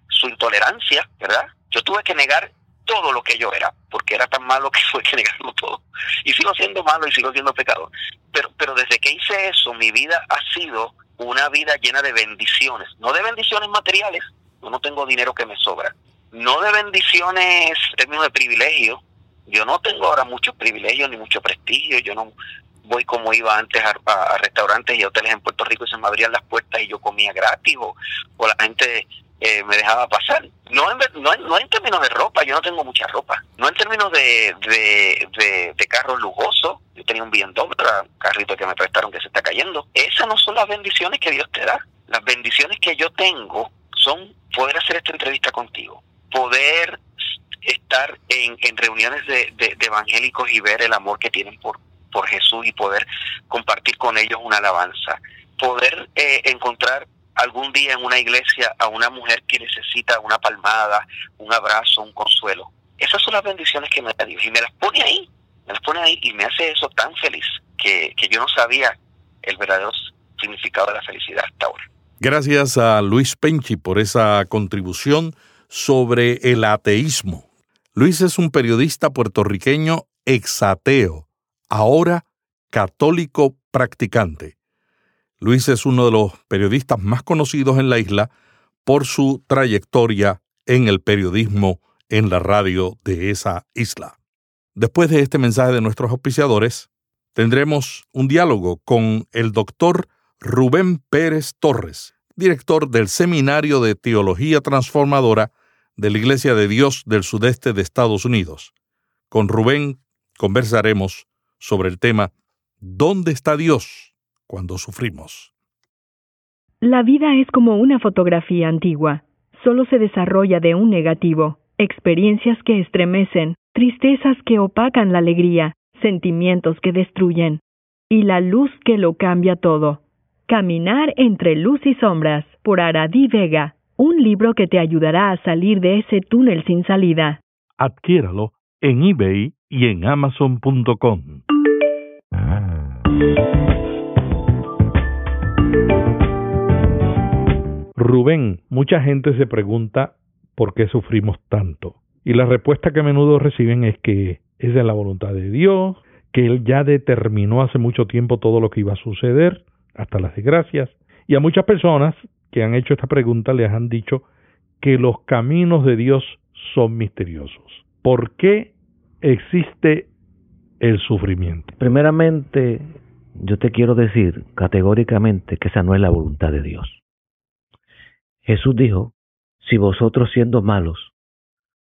su intolerancia, ¿verdad? Yo tuve que negar todo lo que yo era, porque era tan malo que fue que negarlo todo. Y sigo siendo malo y sigo siendo pecador. Pero, pero desde que hice eso, mi vida ha sido una vida llena de bendiciones, no de bendiciones materiales, yo no tengo dinero que me sobra, no de bendiciones en términos de privilegio, yo no tengo ahora muchos privilegios ni mucho prestigio, yo no, voy como iba antes a, restaurantes y hoteles en Puerto Rico y se me abrían las puertas y yo comía gratis o, la gente eh, me dejaba pasar. No en, no, no en términos de ropa, yo no tengo mucha ropa. No en términos de, de, de, carros lujosos. Yo tenía un BMW, un carrito que me prestaron que se está cayendo. Esas no son las bendiciones que Dios te da. Las bendiciones que yo tengo son poder hacer esta entrevista contigo, poder estar en, en reuniones de, de, evangélicos y ver el amor que tienen por, por Jesús y poder compartir con ellos una alabanza. Poder eh, encontrar algún día en una iglesia a una mujer que necesita una palmada, un abrazo, un consuelo. Esas son las bendiciones que me da Dios y me las pone ahí, me las pone ahí y me hace eso tan feliz que, que yo no sabía el verdadero significado de la felicidad hasta ahora. Gracias a Luis Penchi por esa contribución sobre el ateísmo. Luis es un periodista puertorriqueño exateo ahora católico practicante. Luis es uno de los periodistas más conocidos en la isla por su trayectoria en el periodismo en la radio de esa isla. Después de este mensaje de nuestros auspiciadores, tendremos un diálogo con el doctor Rubén Pérez Torres, director del Seminario de Teología Transformadora de la Iglesia de Dios del Sudeste de Estados Unidos. Con Rubén conversaremos sobre el tema ¿Dónde está Dios cuando sufrimos? La vida es como una fotografía antigua. Solo se desarrolla de un negativo, experiencias que estremecen, tristezas que opacan la alegría, sentimientos que destruyen, y la luz que lo cambia todo. Caminar entre luz y sombras, por Aradí Vega, un libro que te ayudará a salir de ese túnel sin salida. Adquiéralo en eBay y en amazon.com. Rubén, mucha gente se pregunta por qué sufrimos tanto. Y la respuesta que a menudo reciben es que es de la voluntad de Dios, que Él ya determinó hace mucho tiempo todo lo que iba a suceder, hasta las desgracias. Y a muchas personas que han hecho esta pregunta les han dicho que los caminos de Dios son misteriosos. ¿Por qué existe el sufrimiento? Primeramente, yo te quiero decir categóricamente que esa no es la voluntad de Dios. Jesús dijo, si vosotros siendo malos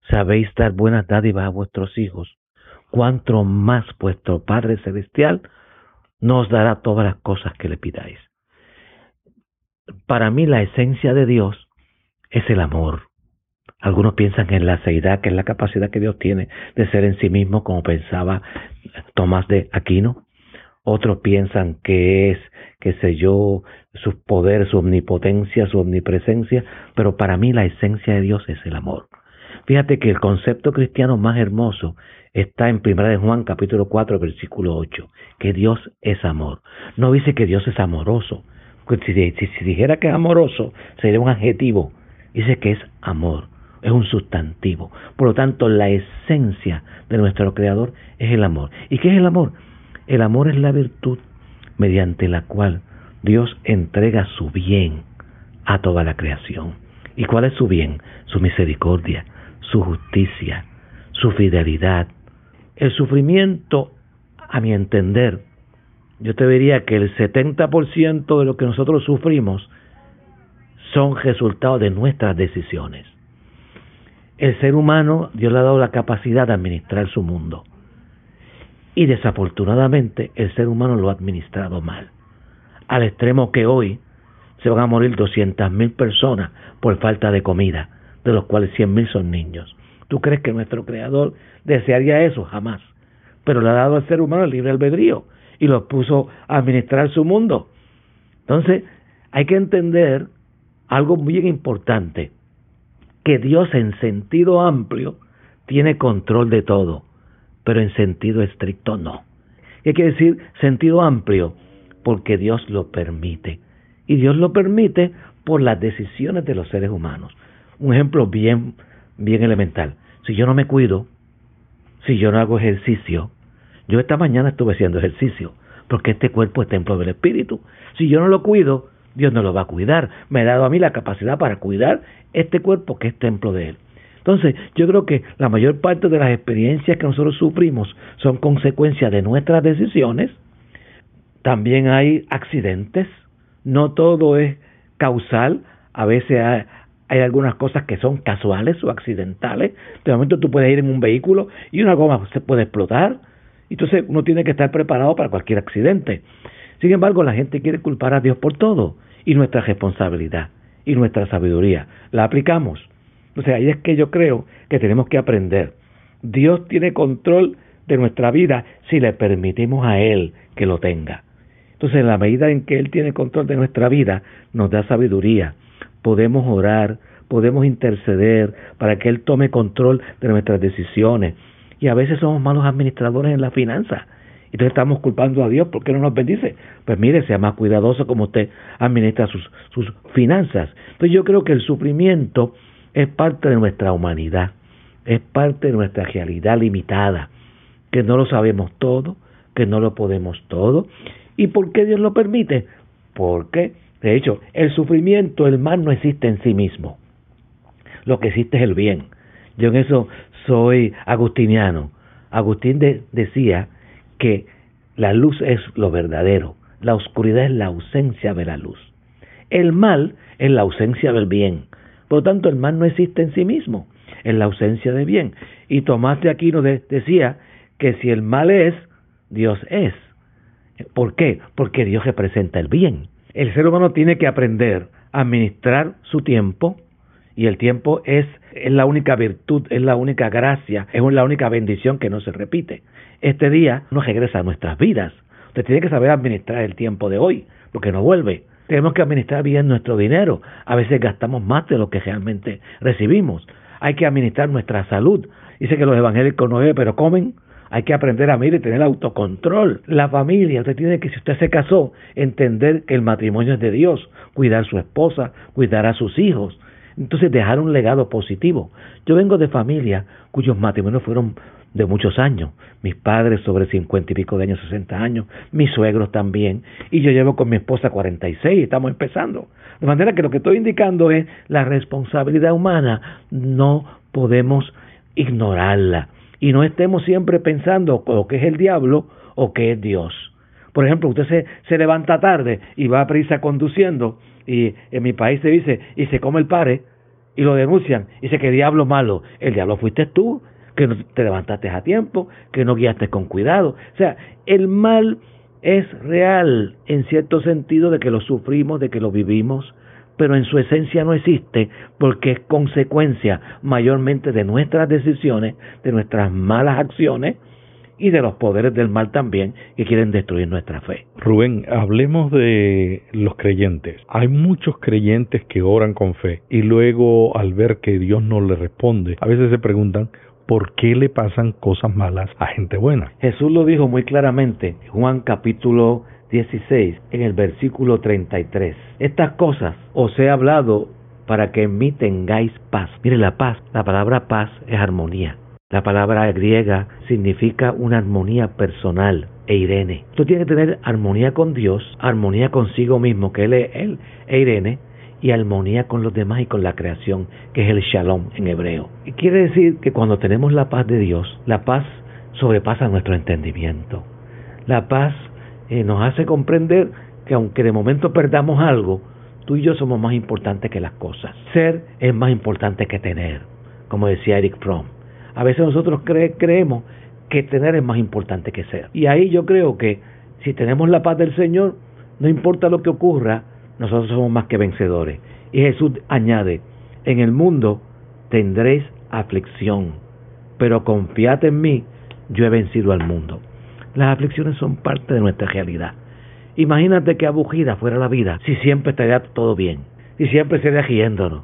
sabéis dar buenas dádivas a vuestros hijos, cuanto más vuestro Padre Celestial nos dará todas las cosas que le pidáis. Para mí la esencia de Dios es el amor. Algunos piensan en la seidad, que es la capacidad que Dios tiene de ser en sí mismo, como pensaba Tomás de Aquino. Otros piensan que es, qué sé yo, sus poderes, su omnipotencia, su omnipresencia, pero para mí la esencia de Dios es el amor. Fíjate que el concepto cristiano más hermoso está en 1 de Juan capítulo 4 versículo 8, que Dios es amor. No dice que Dios es amoroso. Si, si dijera que es amoroso, sería un adjetivo. Dice que es amor, es un sustantivo. Por lo tanto, la esencia de nuestro Creador es el amor. ¿Y qué es el amor? El amor es la virtud mediante la cual Dios entrega su bien a toda la creación. ¿Y cuál es su bien? Su misericordia, su justicia, su fidelidad. El sufrimiento, a mi entender, yo te diría que el 70% de lo que nosotros sufrimos son resultado de nuestras decisiones. El ser humano, Dios le ha dado la capacidad de administrar su mundo. Y desafortunadamente el ser humano lo ha administrado mal. Al extremo que hoy se van a morir 200.000 personas por falta de comida, de los cuales 100.000 son niños. ¿Tú crees que nuestro Creador desearía eso? Jamás. Pero le ha dado al ser humano el libre albedrío y lo puso a administrar su mundo. Entonces, hay que entender algo muy importante, que Dios en sentido amplio tiene control de todo, pero en sentido estricto no. ¿Qué quiere decir sentido amplio? Porque Dios lo permite. Y Dios lo permite por las decisiones de los seres humanos. Un ejemplo bien, bien elemental. Si yo no me cuido, si yo no hago ejercicio, yo esta mañana estuve haciendo ejercicio, porque este cuerpo es templo del Espíritu. Si yo no lo cuido, Dios no lo va a cuidar. Me ha dado a mí la capacidad para cuidar este cuerpo que es templo de Él. Entonces, yo creo que la mayor parte de las experiencias que nosotros sufrimos son consecuencia de nuestras decisiones. También hay accidentes. No todo es causal. A veces hay, hay algunas cosas que son casuales o accidentales. De momento tú puedes ir en un vehículo y una goma se puede explotar. Entonces uno tiene que estar preparado para cualquier accidente. Sin embargo, la gente quiere culpar a Dios por todo y nuestra responsabilidad y nuestra sabiduría la aplicamos. O sea, ahí es que yo creo que tenemos que aprender. Dios tiene control de nuestra vida si le permitimos a Él que lo tenga. Entonces, en la medida en que Él tiene control de nuestra vida, nos da sabiduría. Podemos orar, podemos interceder para que Él tome control de nuestras decisiones. Y a veces somos malos administradores en la finanza entonces estamos culpando a Dios porque no nos bendice. Pues mire, sea más cuidadoso como usted administra sus, sus finanzas. Entonces yo creo que el sufrimiento es parte de nuestra humanidad, es parte de nuestra realidad limitada, que no lo sabemos todo, que no lo podemos todo. ¿Y por qué Dios lo permite? Porque, de hecho, el sufrimiento, el mal no existe en sí mismo. Lo que existe es el bien. Yo en eso soy agustiniano. Agustín decía que la luz es lo verdadero, la oscuridad es la ausencia de la luz. El mal es la ausencia del bien. Por lo tanto, el mal no existe en sí mismo, es la ausencia de bien. Y Tomás de Aquino decía que si el mal es, Dios es. ¿Por qué? Porque Dios representa el bien. El ser humano tiene que aprender a administrar su tiempo, y el tiempo es, es la única virtud, es la única gracia, es la única bendición que no se repite este día no regresa a nuestras vidas. Usted tiene que saber administrar el tiempo de hoy, porque no vuelve. Tenemos que administrar bien nuestro dinero. A veces gastamos más de lo que realmente recibimos. Hay que administrar nuestra salud. Dice que los evangélicos no beben, pero comen. Hay que aprender a mirar y tener autocontrol. La familia, usted tiene que, si usted se casó, entender que el matrimonio es de Dios, cuidar a su esposa, cuidar a sus hijos. Entonces, dejar un legado positivo. Yo vengo de familia cuyos matrimonios fueron de muchos años. Mis padres sobre cincuenta y pico de años, sesenta años, mis suegros también, y yo llevo con mi esposa cuarenta y seis, estamos empezando. De manera que lo que estoy indicando es la responsabilidad humana, no podemos ignorarla y no estemos siempre pensando o que es el diablo o que es Dios. Por ejemplo, usted se, se levanta tarde y va a prisa conduciendo y en mi país se dice y se come el pare y lo denuncian y dice que diablo malo. El diablo fuiste tú, que no te levantaste a tiempo, que no guiaste con cuidado. O sea, el mal es real en cierto sentido de que lo sufrimos, de que lo vivimos, pero en su esencia no existe porque es consecuencia mayormente de nuestras decisiones, de nuestras malas acciones y de los poderes del mal también que quieren destruir nuestra fe. Rubén, hablemos de los creyentes. Hay muchos creyentes que oran con fe y luego al ver que Dios no le responde, a veces se preguntan, ¿por qué le pasan cosas malas a gente buena? Jesús lo dijo muy claramente, Juan capítulo 16, en el versículo 33. Estas cosas os he hablado para que en mí tengáis paz. Mire, la paz, la palabra paz es armonía. La palabra griega significa una armonía personal, e Irene. Tú tienes que tener armonía con Dios, armonía consigo mismo, que Él es Él, e Irene, y armonía con los demás y con la creación, que es el shalom en hebreo. Y quiere decir que cuando tenemos la paz de Dios, la paz sobrepasa nuestro entendimiento. La paz eh, nos hace comprender que aunque de momento perdamos algo, tú y yo somos más importantes que las cosas. Ser es más importante que tener, como decía Eric Fromm. A veces nosotros creemos que tener es más importante que ser. Y ahí yo creo que si tenemos la paz del Señor, no importa lo que ocurra, nosotros somos más que vencedores. Y Jesús añade, en el mundo tendréis aflicción, pero confiad en mí, yo he vencido al mundo. Las aflicciones son parte de nuestra realidad. Imagínate que abugida fuera la vida si siempre estaría todo bien, y siempre sería riéndonos,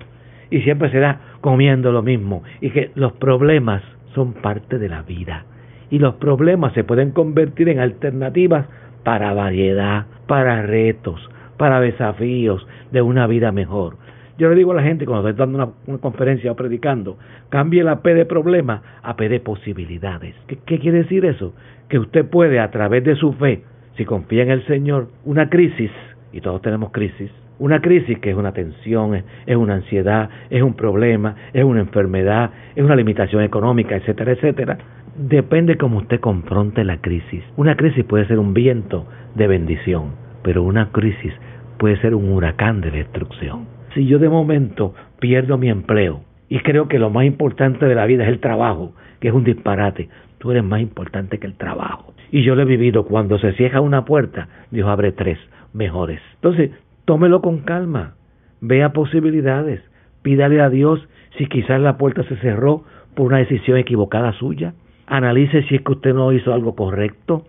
y siempre será comiendo lo mismo, y que los problemas son parte de la vida. Y los problemas se pueden convertir en alternativas para variedad, para retos, para desafíos de una vida mejor. Yo le digo a la gente cuando estoy dando una, conferencia o predicando, cambie la P de problema a P de posibilidades. ¿Qué, quiere decir eso? Que usted puede a través de su fe, si confía en el Señor, una crisis, y todos tenemos crisis, una crisis que es una tensión, es, una ansiedad, es un problema, es una enfermedad, es una limitación económica, etcétera, etcétera. Depende cómo usted confronte la crisis. Una crisis puede ser un viento de bendición, pero una crisis puede ser un huracán de destrucción si yo de momento pierdo mi empleo y creo que lo más importante de la vida es el trabajo, que es un disparate, tú eres más importante que el trabajo. Y yo lo he vivido, cuando se cierra una puerta, Dios abre tres mejores. Entonces, tómelo con calma, vea posibilidades, pídale a Dios si quizás la puerta se cerró por una decisión equivocada suya, analice si es que usted no hizo algo correcto,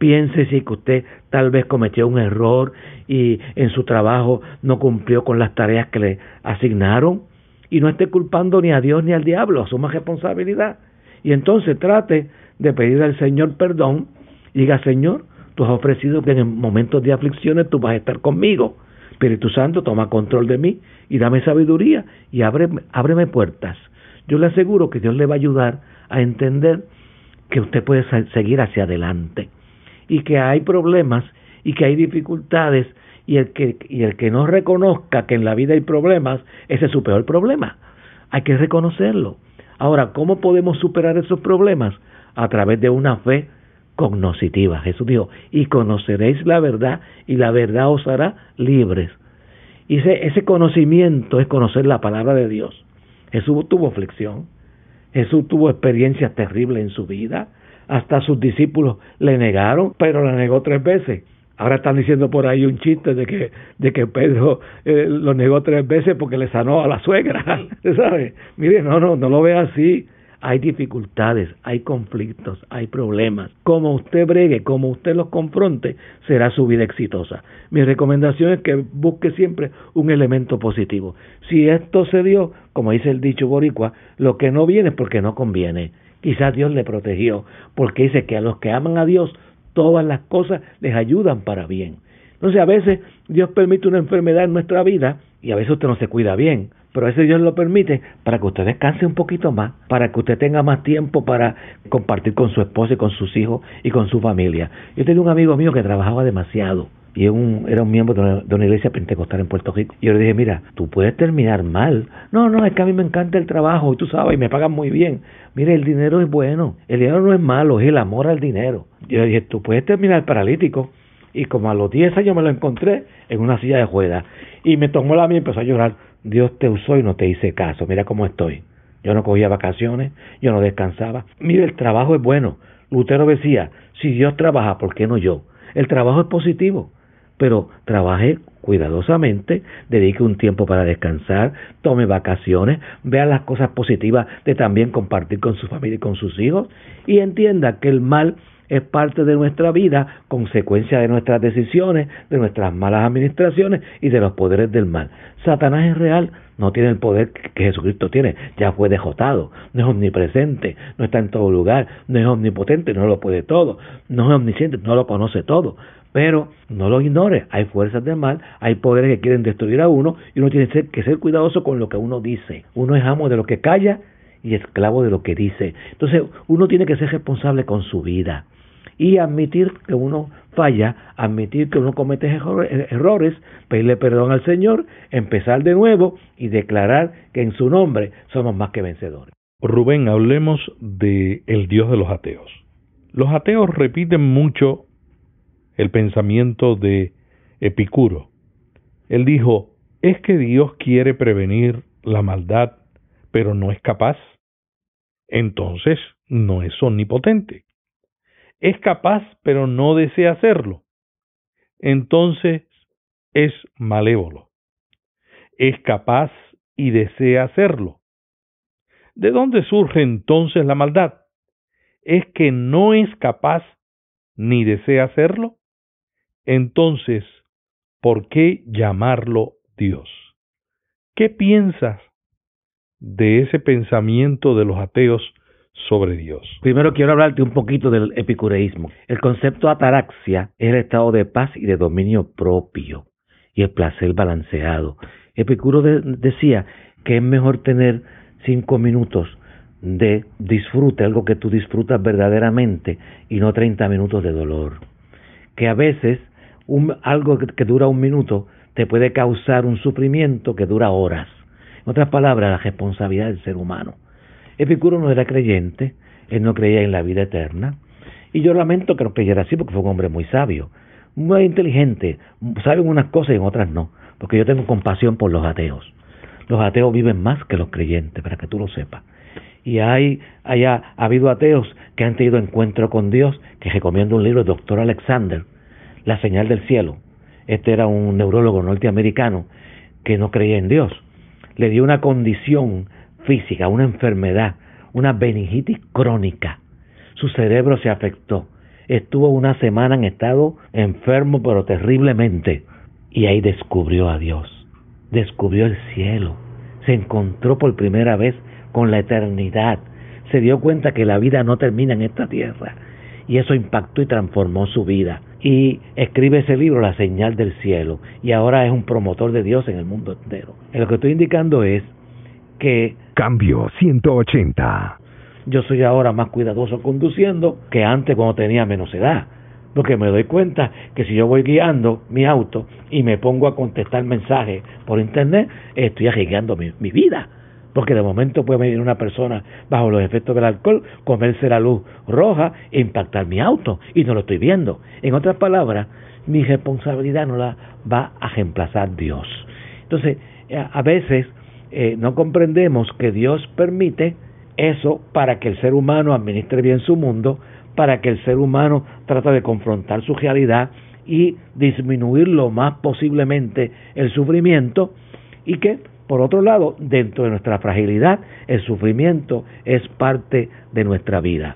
Piense si que usted tal vez cometió un error y en su trabajo no cumplió con las tareas que le asignaron y no esté culpando ni a Dios ni al diablo, asuma responsabilidad. Y entonces trate de pedir al Señor perdón y diga, Señor, tú has ofrecido que en momentos de aflicciones tú vas a estar conmigo. Espíritu Santo, toma control de mí y dame sabiduría y ábreme, ábreme puertas. Yo le aseguro que Dios le va a ayudar a entender que usted puede seguir hacia adelante y que hay problemas y que hay dificultades y el que, y el que no reconozca que en la vida hay problemas, ese es su peor problema. Hay que reconocerlo. Ahora, ¿cómo podemos superar esos problemas? A través de una fe cognoscitiva. Jesús dijo, y conoceréis la verdad y la verdad os hará libres. Y ese, ese conocimiento es conocer la palabra de Dios. Jesús tuvo aflicción, Jesús tuvo experiencias terribles en su vida, hasta sus discípulos le negaron, pero le negó tres veces. Ahora están diciendo por ahí un chiste de que, de que Pedro eh, lo negó tres veces porque le sanó a la suegra. ¿Sabe? Mire, no, no, no lo ve así. hay dificultades, hay conflictos, hay problemas. Como usted bregue, como usted los confronte, será su vida exitosa. Mi recomendación es que busque siempre un elemento positivo. Si esto se dio, como dice el dicho boricua, lo que no viene es porque no conviene. Quizás Dios le protegió, porque dice que a los que aman a Dios, todas las cosas les ayudan para bien. Entonces a veces Dios permite una enfermedad en nuestra vida y a veces usted no se cuida bien, pero a veces Dios lo permite para que usted descanse un poquito más, para que usted tenga más tiempo para compartir con su esposa y con sus hijos y con su familia. Yo tenía un amigo mío que trabajaba demasiado y era un miembro de una, iglesia pentecostal en Puerto Rico. Y yo le dije, mira, tú puedes terminar mal. No, no, es que a mí me encanta el trabajo y tú sabes, y me pagan muy bien. Mire, el dinero es bueno, el dinero no es malo, es el amor al dinero. Yo le dije, tú puedes terminar paralítico. Y como a los 10 años me lo encontré en una silla de juega. Y me tomó la mía y empezó a llorar. Dios te usó y no te hice caso. Mira cómo estoy. Yo no cogía vacaciones, yo no descansaba. Mire, el trabajo es bueno. Lutero decía, si Dios trabaja, ¿por qué no yo? El trabajo es positivo pero trabaje cuidadosamente, dedique un tiempo para descansar, tome vacaciones, vea las cosas positivas de también compartir con su familia y con sus hijos y entienda que el mal es parte de nuestra vida, consecuencia de nuestras decisiones, de nuestras malas administraciones y de los poderes del mal. Satanás es real, no tiene el poder que Jesucristo tiene, ya fue dejotado, no es omnipresente, no está en todo lugar, no es omnipotente, no lo puede todo, no es omnisciente, no lo conoce todo, pero no lo ignore, hay fuerzas del mal, hay poderes que quieren destruir a uno y uno tiene que ser cuidadoso con lo que uno dice. Uno es amo de lo que calla y esclavo de lo que dice. Entonces uno tiene que ser responsable con su vida y admitir que uno falla, admitir que uno comete errores, pedirle perdón al Señor, empezar de nuevo y declarar que en su nombre somos más que vencedores. Rubén, hablemos de el Dios de los ateos. Los ateos repiten mucho el pensamiento de Epicuro. Él dijo, ¿es que Dios quiere prevenir la maldad, pero no es capaz? Entonces no es omnipotente. Es capaz, pero no desea hacerlo. Entonces es malévolo. Es capaz y desea hacerlo. ¿De dónde surge entonces la maldad? ¿Es que no es capaz ni desea hacerlo? Entonces, ¿por qué llamarlo Dios? ¿Qué piensas de ese pensamiento de los ateos sobre Dios? Primero quiero hablarte un poquito del epicureísmo. El concepto ataraxia es el estado de paz y de dominio propio y el placer balanceado. Epicuro decía que es mejor tener cinco minutos de disfrute, algo que tú disfrutas verdaderamente, y no treinta minutos de dolor. Que a veces algo que, dura un minuto te puede causar un sufrimiento que dura horas. En otras palabras, la responsabilidad del ser humano. Epicuro no era creyente, él no creía en la vida eterna, y yo lamento que no creyera así porque fue un hombre muy sabio, muy inteligente, sabe en unas cosas y en otras no, porque yo tengo compasión por los ateos. Los ateos viven más que los creyentes, para que tú lo sepas. Y hay, haya, ha habido ateos que han tenido encuentro con Dios, que recomiendo un libro del doctor Alexander, la señal del cielo. Este era un neurólogo norteamericano que no creía en Dios. Le dio una condición física, una enfermedad, una meningitis crónica. Su cerebro se afectó. Estuvo una semana en estado enfermo, pero terriblemente. Y ahí descubrió a Dios. Descubrió el cielo. Se encontró por primera vez con la eternidad. Se dio cuenta que la vida no termina en esta tierra. Y eso impactó y transformó su vida y escribe ese libro, La señal del cielo, y ahora es un promotor de Dios en el mundo entero. lo que estoy indicando es que... Cambio 180. Yo soy ahora más cuidadoso conduciendo que antes cuando tenía menos edad. Porque me doy cuenta que si yo voy guiando mi auto y me pongo a contestar mensajes por internet, estoy arriesgando mi, mi vida porque de momento puede venir una persona bajo los efectos del alcohol, comerse la luz roja e impactar mi auto y no lo estoy viendo. En otras palabras, mi responsabilidad no la va a reemplazar Dios. Entonces, a veces eh, no comprendemos que Dios permite eso para que el ser humano administre bien su mundo, para que el ser humano trate de confrontar su realidad y disminuir lo más posiblemente el sufrimiento y que Por otro lado, dentro de nuestra fragilidad, el sufrimiento es parte de nuestra vida.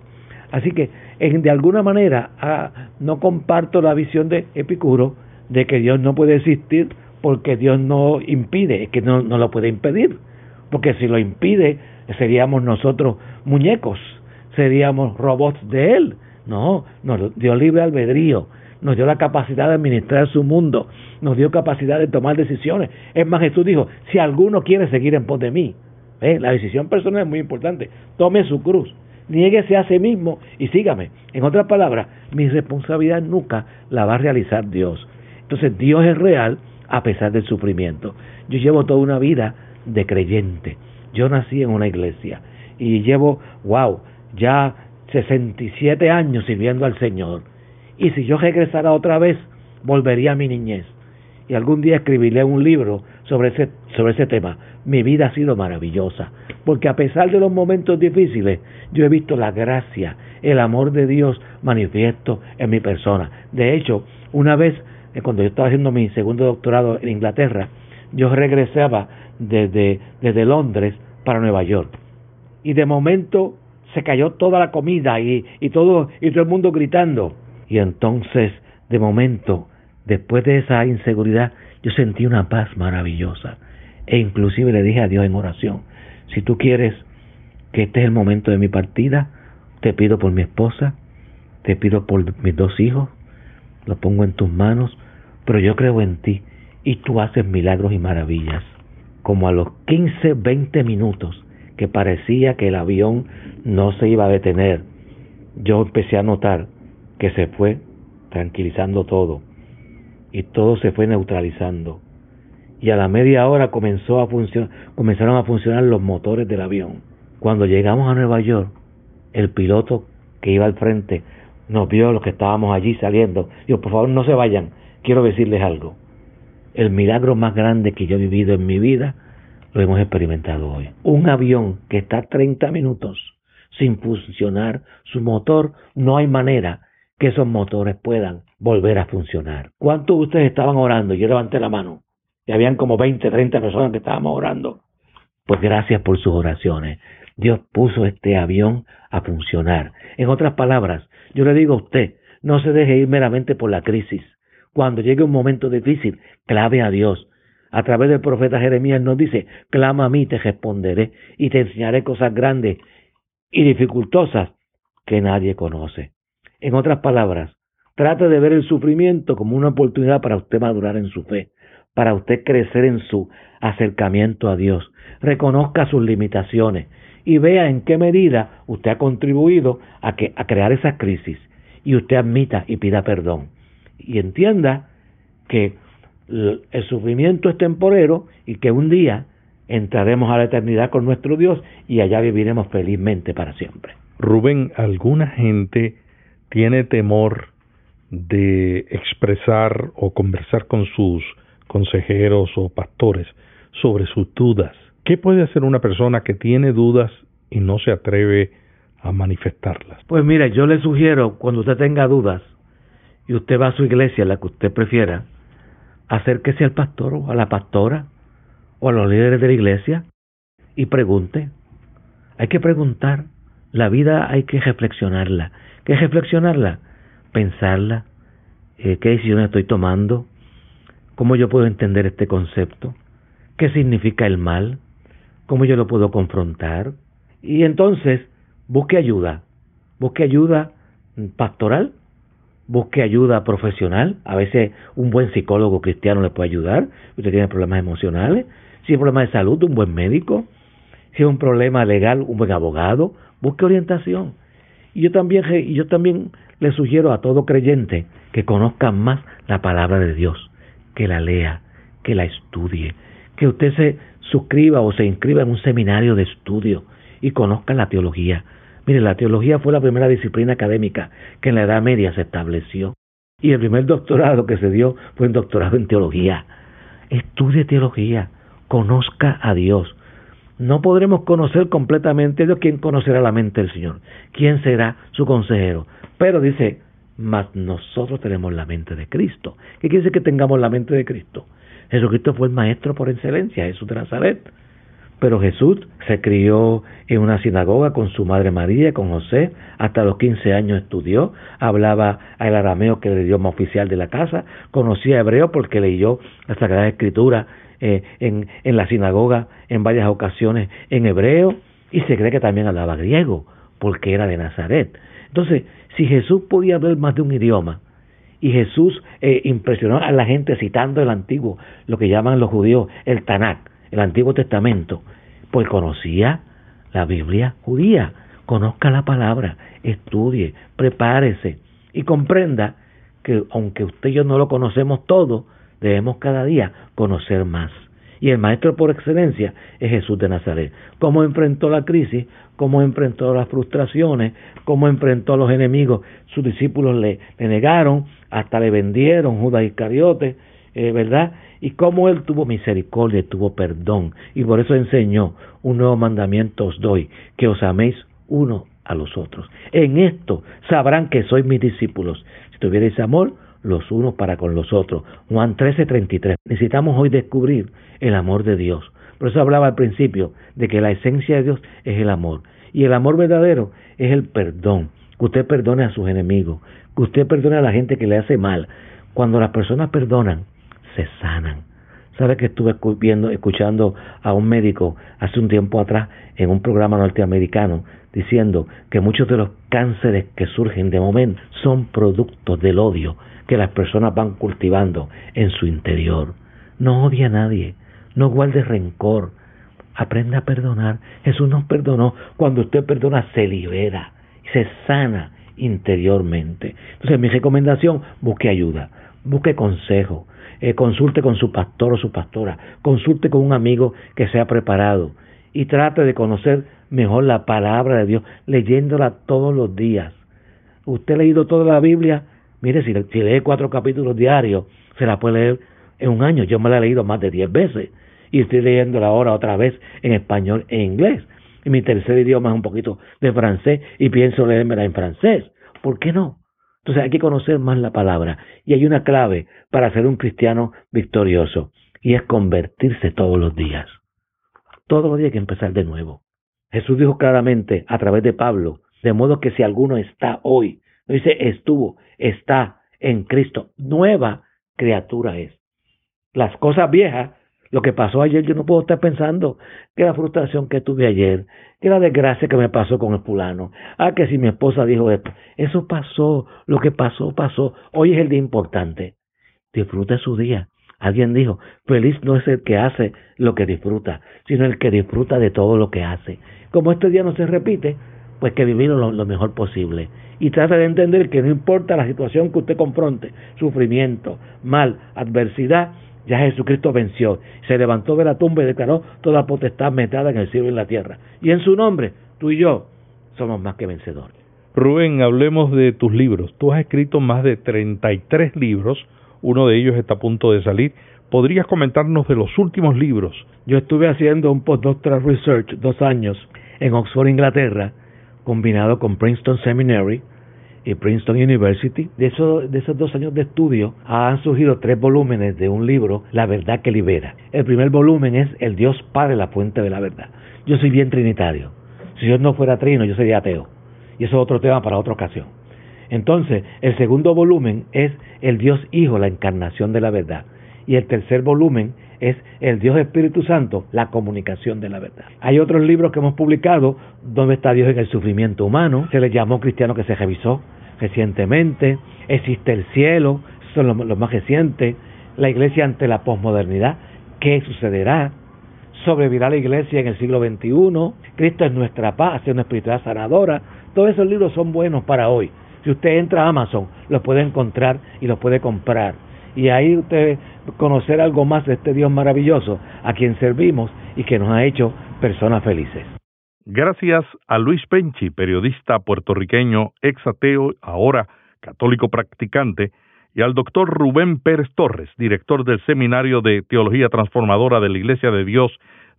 Así que, de alguna manera, ah, no comparto la visión de Epicuro de que Dios no puede existir porque Dios no impide, es que no, no lo puede impedir. Porque si lo impide, seríamos nosotros muñecos, seríamos robots de Él. No, nos dio libre albedrío, nos dio la capacidad de administrar su mundo, nos dio capacidad de tomar decisiones. Es más, Jesús dijo, si alguno quiere seguir en pos de mí, la decisión personal es muy importante, tome su cruz, niéguese a sí mismo y sígame. En otras palabras, mi responsabilidad nunca la va a realizar Dios. Entonces Dios es real a pesar del sufrimiento. Yo llevo toda una vida de creyente. Yo nací en una iglesia y llevo, wow, ya 67 años sirviendo al Señor. Y si yo regresara otra vez, volvería a mi niñez. Y algún día escribiré un libro sobre ese, sobre ese tema. Mi vida ha sido maravillosa, porque a pesar de los momentos difíciles, yo he visto la gracia, el amor de Dios manifiesto en mi persona. De hecho, una vez, cuando yo estaba haciendo mi segundo doctorado en Inglaterra, yo regresaba desde, desde Londres para Nueva York. Y de momento se cayó toda la comida y, y, todo, y todo el mundo gritando. Y entonces, de momento, después de esa inseguridad, yo sentí una paz maravillosa. E inclusive le dije a Dios en oración, si tú quieres que este es el momento de mi partida, te pido por mi esposa, te pido por mis dos hijos, lo pongo en tus manos, pero yo creo en ti y tú haces milagros y maravillas. Como a los 15, 20 minutos que parecía que el avión no se iba a detener, yo empecé a notar que se fue tranquilizando todo y todo se fue neutralizando. Y a la media hora comenzó a comenzaron a funcionar los motores del avión. Cuando llegamos a Nueva York, el piloto que iba al frente nos vio los que estábamos allí saliendo. Dijo, por favor no se vayan, quiero decirles algo. El milagro más grande que yo he vivido en mi vida lo hemos experimentado hoy. Un avión que está 30 minutos sin funcionar su motor, no hay manera que esos motores puedan volver a funcionar. ¿Cuántos de ustedes estaban orando? Yo levanté la mano. Y habían como 20, 30 personas que estábamos orando. Pues gracias por sus oraciones. Dios puso este avión a funcionar. En otras palabras, yo le digo a usted, no se deje ir meramente por la crisis. Cuando llegue un momento difícil, clave a Dios. A través del profeta Jeremías nos dice, clama a mí, te responderé y te enseñaré cosas grandes y dificultosas que nadie conoce. En otras palabras, trate de ver el sufrimiento como una oportunidad para usted madurar en su fe, para usted crecer en su acercamiento a Dios. Reconozca sus limitaciones y vea en qué medida usted ha contribuido a, a crear esa crisis y usted admita y pida perdón. Y entienda que el sufrimiento es temporero y que un día entraremos a la eternidad con nuestro Dios y allá viviremos felizmente para siempre. Rubén, alguna gente tiene temor de expresar o conversar con sus consejeros o pastores sobre sus dudas. ¿Qué puede hacer una persona que tiene dudas y no se atreve a manifestarlas? Pues mira, yo le sugiero cuando usted tenga dudas y usted va a su iglesia, la que usted prefiera, acérquese al pastor o a la pastora o a los líderes de la iglesia y pregunte. Hay que preguntar. La vida hay que reflexionarla. ¿Qué es reflexionarla? Pensarla. Eh, ¿Qué decisión estoy tomando? ¿Cómo yo puedo entender este concepto? ¿Qué significa el mal? ¿Cómo yo lo puedo confrontar? Y entonces, busque ayuda. Busque ayuda pastoral busque ayuda profesional. A veces un buen psicólogo cristiano le puede ayudar. Usted tiene problemas emocionales. Si es un problema de salud, un buen médico. Si es un problema legal, un buen abogado. Busque orientación. Y yo también, yo también le sugiero a todo creyente que conozca más la palabra de Dios, que la lea, que la estudie, que usted se suscriba o se inscriba en un seminario de estudio y conozca la teología Mire, la teología fue la primera disciplina académica que en la Edad Media se estableció. Y el primer doctorado que se dio fue un doctorado en teología. Estudie teología, conozca a Dios. No podremos conocer completamente a Dios. ¿Quién conocerá la mente del Señor? ¿Quién será su consejero? Pero dice, mas nosotros tenemos la mente de Cristo. ¿Qué quiere decir que tengamos la mente de Cristo? Jesucristo fue el maestro por excelencia, Jesús de Nazaret. Pero Jesús se crió en una sinagoga con su madre María, con José, hasta los 15 años estudió, hablaba el arameo que era el idioma oficial de la casa, conocía hebreo porque leyó la Sagrada Escritura eh, en, en la sinagoga en varias ocasiones en hebreo y se cree que también hablaba griego porque era de Nazaret. Entonces, si Jesús podía hablar más de un idioma, y Jesús eh, impresionó a la gente citando el antiguo, lo que llaman los judíos el Tanakh, el Antiguo Testamento, pues conocía la Biblia judía, conozca la palabra, estudie, prepárese y comprenda que aunque usted y yo no lo conocemos todo, debemos cada día conocer más. Y el maestro por excelencia es Jesús de Nazaret. ¿Cómo enfrentó la crisis? ¿Cómo enfrentó las frustraciones? ¿Cómo enfrentó a los enemigos? Sus discípulos le, negaron, hasta le vendieron, Judas Iscariote, eh, ¿verdad? Y cómo él tuvo misericordia tuvo perdón. Y por eso enseñó, un nuevo mandamiento os doy, que os améis uno a los otros. En esto sabrán que sois mis discípulos. Si tuvierais amor, los unos para con los otros. Juan 13:33. Necesitamos hoy descubrir el amor de Dios. Por eso hablaba al principio de que la esencia de Dios es el amor. Y el amor verdadero es el perdón. Que usted perdone a sus enemigos. Que usted perdone a la gente que le hace mal. Cuando las personas perdonan, se sanan. ¿Sabe que estuve viendo, escuchando a un médico hace un tiempo atrás en un programa norteamericano diciendo que muchos de los cánceres que surgen de momento son productos del odio que las personas van cultivando en su interior. No odia a nadie, no guarde rencor, aprenda a perdonar. Jesús nos perdonó. Cuando usted perdona, se libera, se sana interiormente. Entonces, mi recomendación, busque ayuda, busque consejo, eh, consulte con su pastor o su pastora, consulte con un amigo que sea preparado y trate de conocer mejor la palabra de Dios, leyéndola todos los días. Usted ha leído toda la Biblia, Mire, si, lee cuatro capítulos diarios, se la puede leer en un año. Yo me la he leído más de diez veces y estoy leyéndola ahora otra vez en español e inglés. Y mi tercer idioma es un poquito de francés y pienso leérmela en francés. ¿Por qué no? Entonces hay que conocer más la palabra. Y hay una clave para ser un cristiano victorioso y es convertirse todos los días. Todos los días hay que empezar de nuevo. Jesús dijo claramente a través de Pablo, de modo que si alguno está hoy dice estuvo, está en Cristo. Nueva criatura es. Las cosas viejas, lo que pasó ayer, yo no puedo estar pensando que la frustración que tuve ayer, que la desgracia que me pasó con el fulano, ah, que si mi esposa dijo esto, eso pasó, lo que pasó, pasó. Hoy es el día importante. Disfrute su día. Alguien dijo, feliz no es el que hace lo que disfruta, sino el que disfruta de todo lo que hace. Como este día no se repite, pues que vivirlo lo, mejor posible. Y trata de entender que no importa la situación que usted confronte, sufrimiento, mal, adversidad, ya Jesucristo venció, se levantó de la tumba y declaró toda potestad metada en el cielo y en la tierra. Y en su nombre, tú y yo somos más que vencedores. Rubén, hablemos de tus libros. Tú has escrito más de 33 libros, uno de ellos está a punto de salir. ¿Podrías comentarnos de los últimos libros? Yo estuve haciendo un postdoctoral research dos años en Oxford, Inglaterra, combinado con Princeton Seminary y Princeton University. De, de esos dos años de estudio han surgido tres volúmenes de un libro, La verdad que libera. El primer volumen es El Dios Padre, la fuente de la verdad. Yo soy bien trinitario. Si Dios no fuera trino, yo sería ateo. Y eso es otro tema para otra ocasión. Entonces, el segundo volumen es El Dios Hijo, la encarnación de la verdad. Y el tercer volumen es el Dios Espíritu Santo, la comunicación de la verdad. Hay otros libros que hemos publicado, donde está Dios en el sufrimiento humano? Se le llamó cristiano que se revisó recientemente, existe el cielo, son los, más recientes, la iglesia ante la posmodernidad, ¿qué sucederá? sobrevivirá la iglesia en el siglo XXI, Cristo es nuestra paz, es una espiritualidad sanadora. Todos esos libros son buenos para hoy. Si usted entra a Amazon, los puede encontrar y los puede comprar y ahí usted conocer algo más de este Dios maravilloso a quien servimos y que nos ha hecho personas felices. Gracias a Luis Penchi, periodista puertorriqueño, ex ateo, ahora católico practicante, y al doctor Rubén Pérez Torres, director del Seminario de Teología Transformadora de la Iglesia de Dios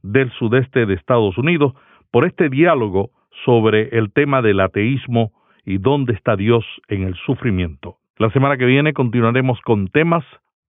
del Sudeste de Estados Unidos, por este diálogo sobre el tema del ateísmo y dónde está Dios en el sufrimiento. La semana que viene continuaremos con temas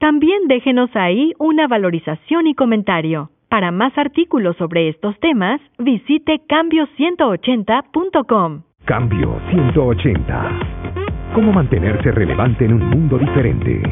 También déjenos ahí una valorización y comentario. Para más artículos sobre estos temas, visite cambio180.com. Cambio 180. ¿Cómo mantenerse relevante en un mundo diferente?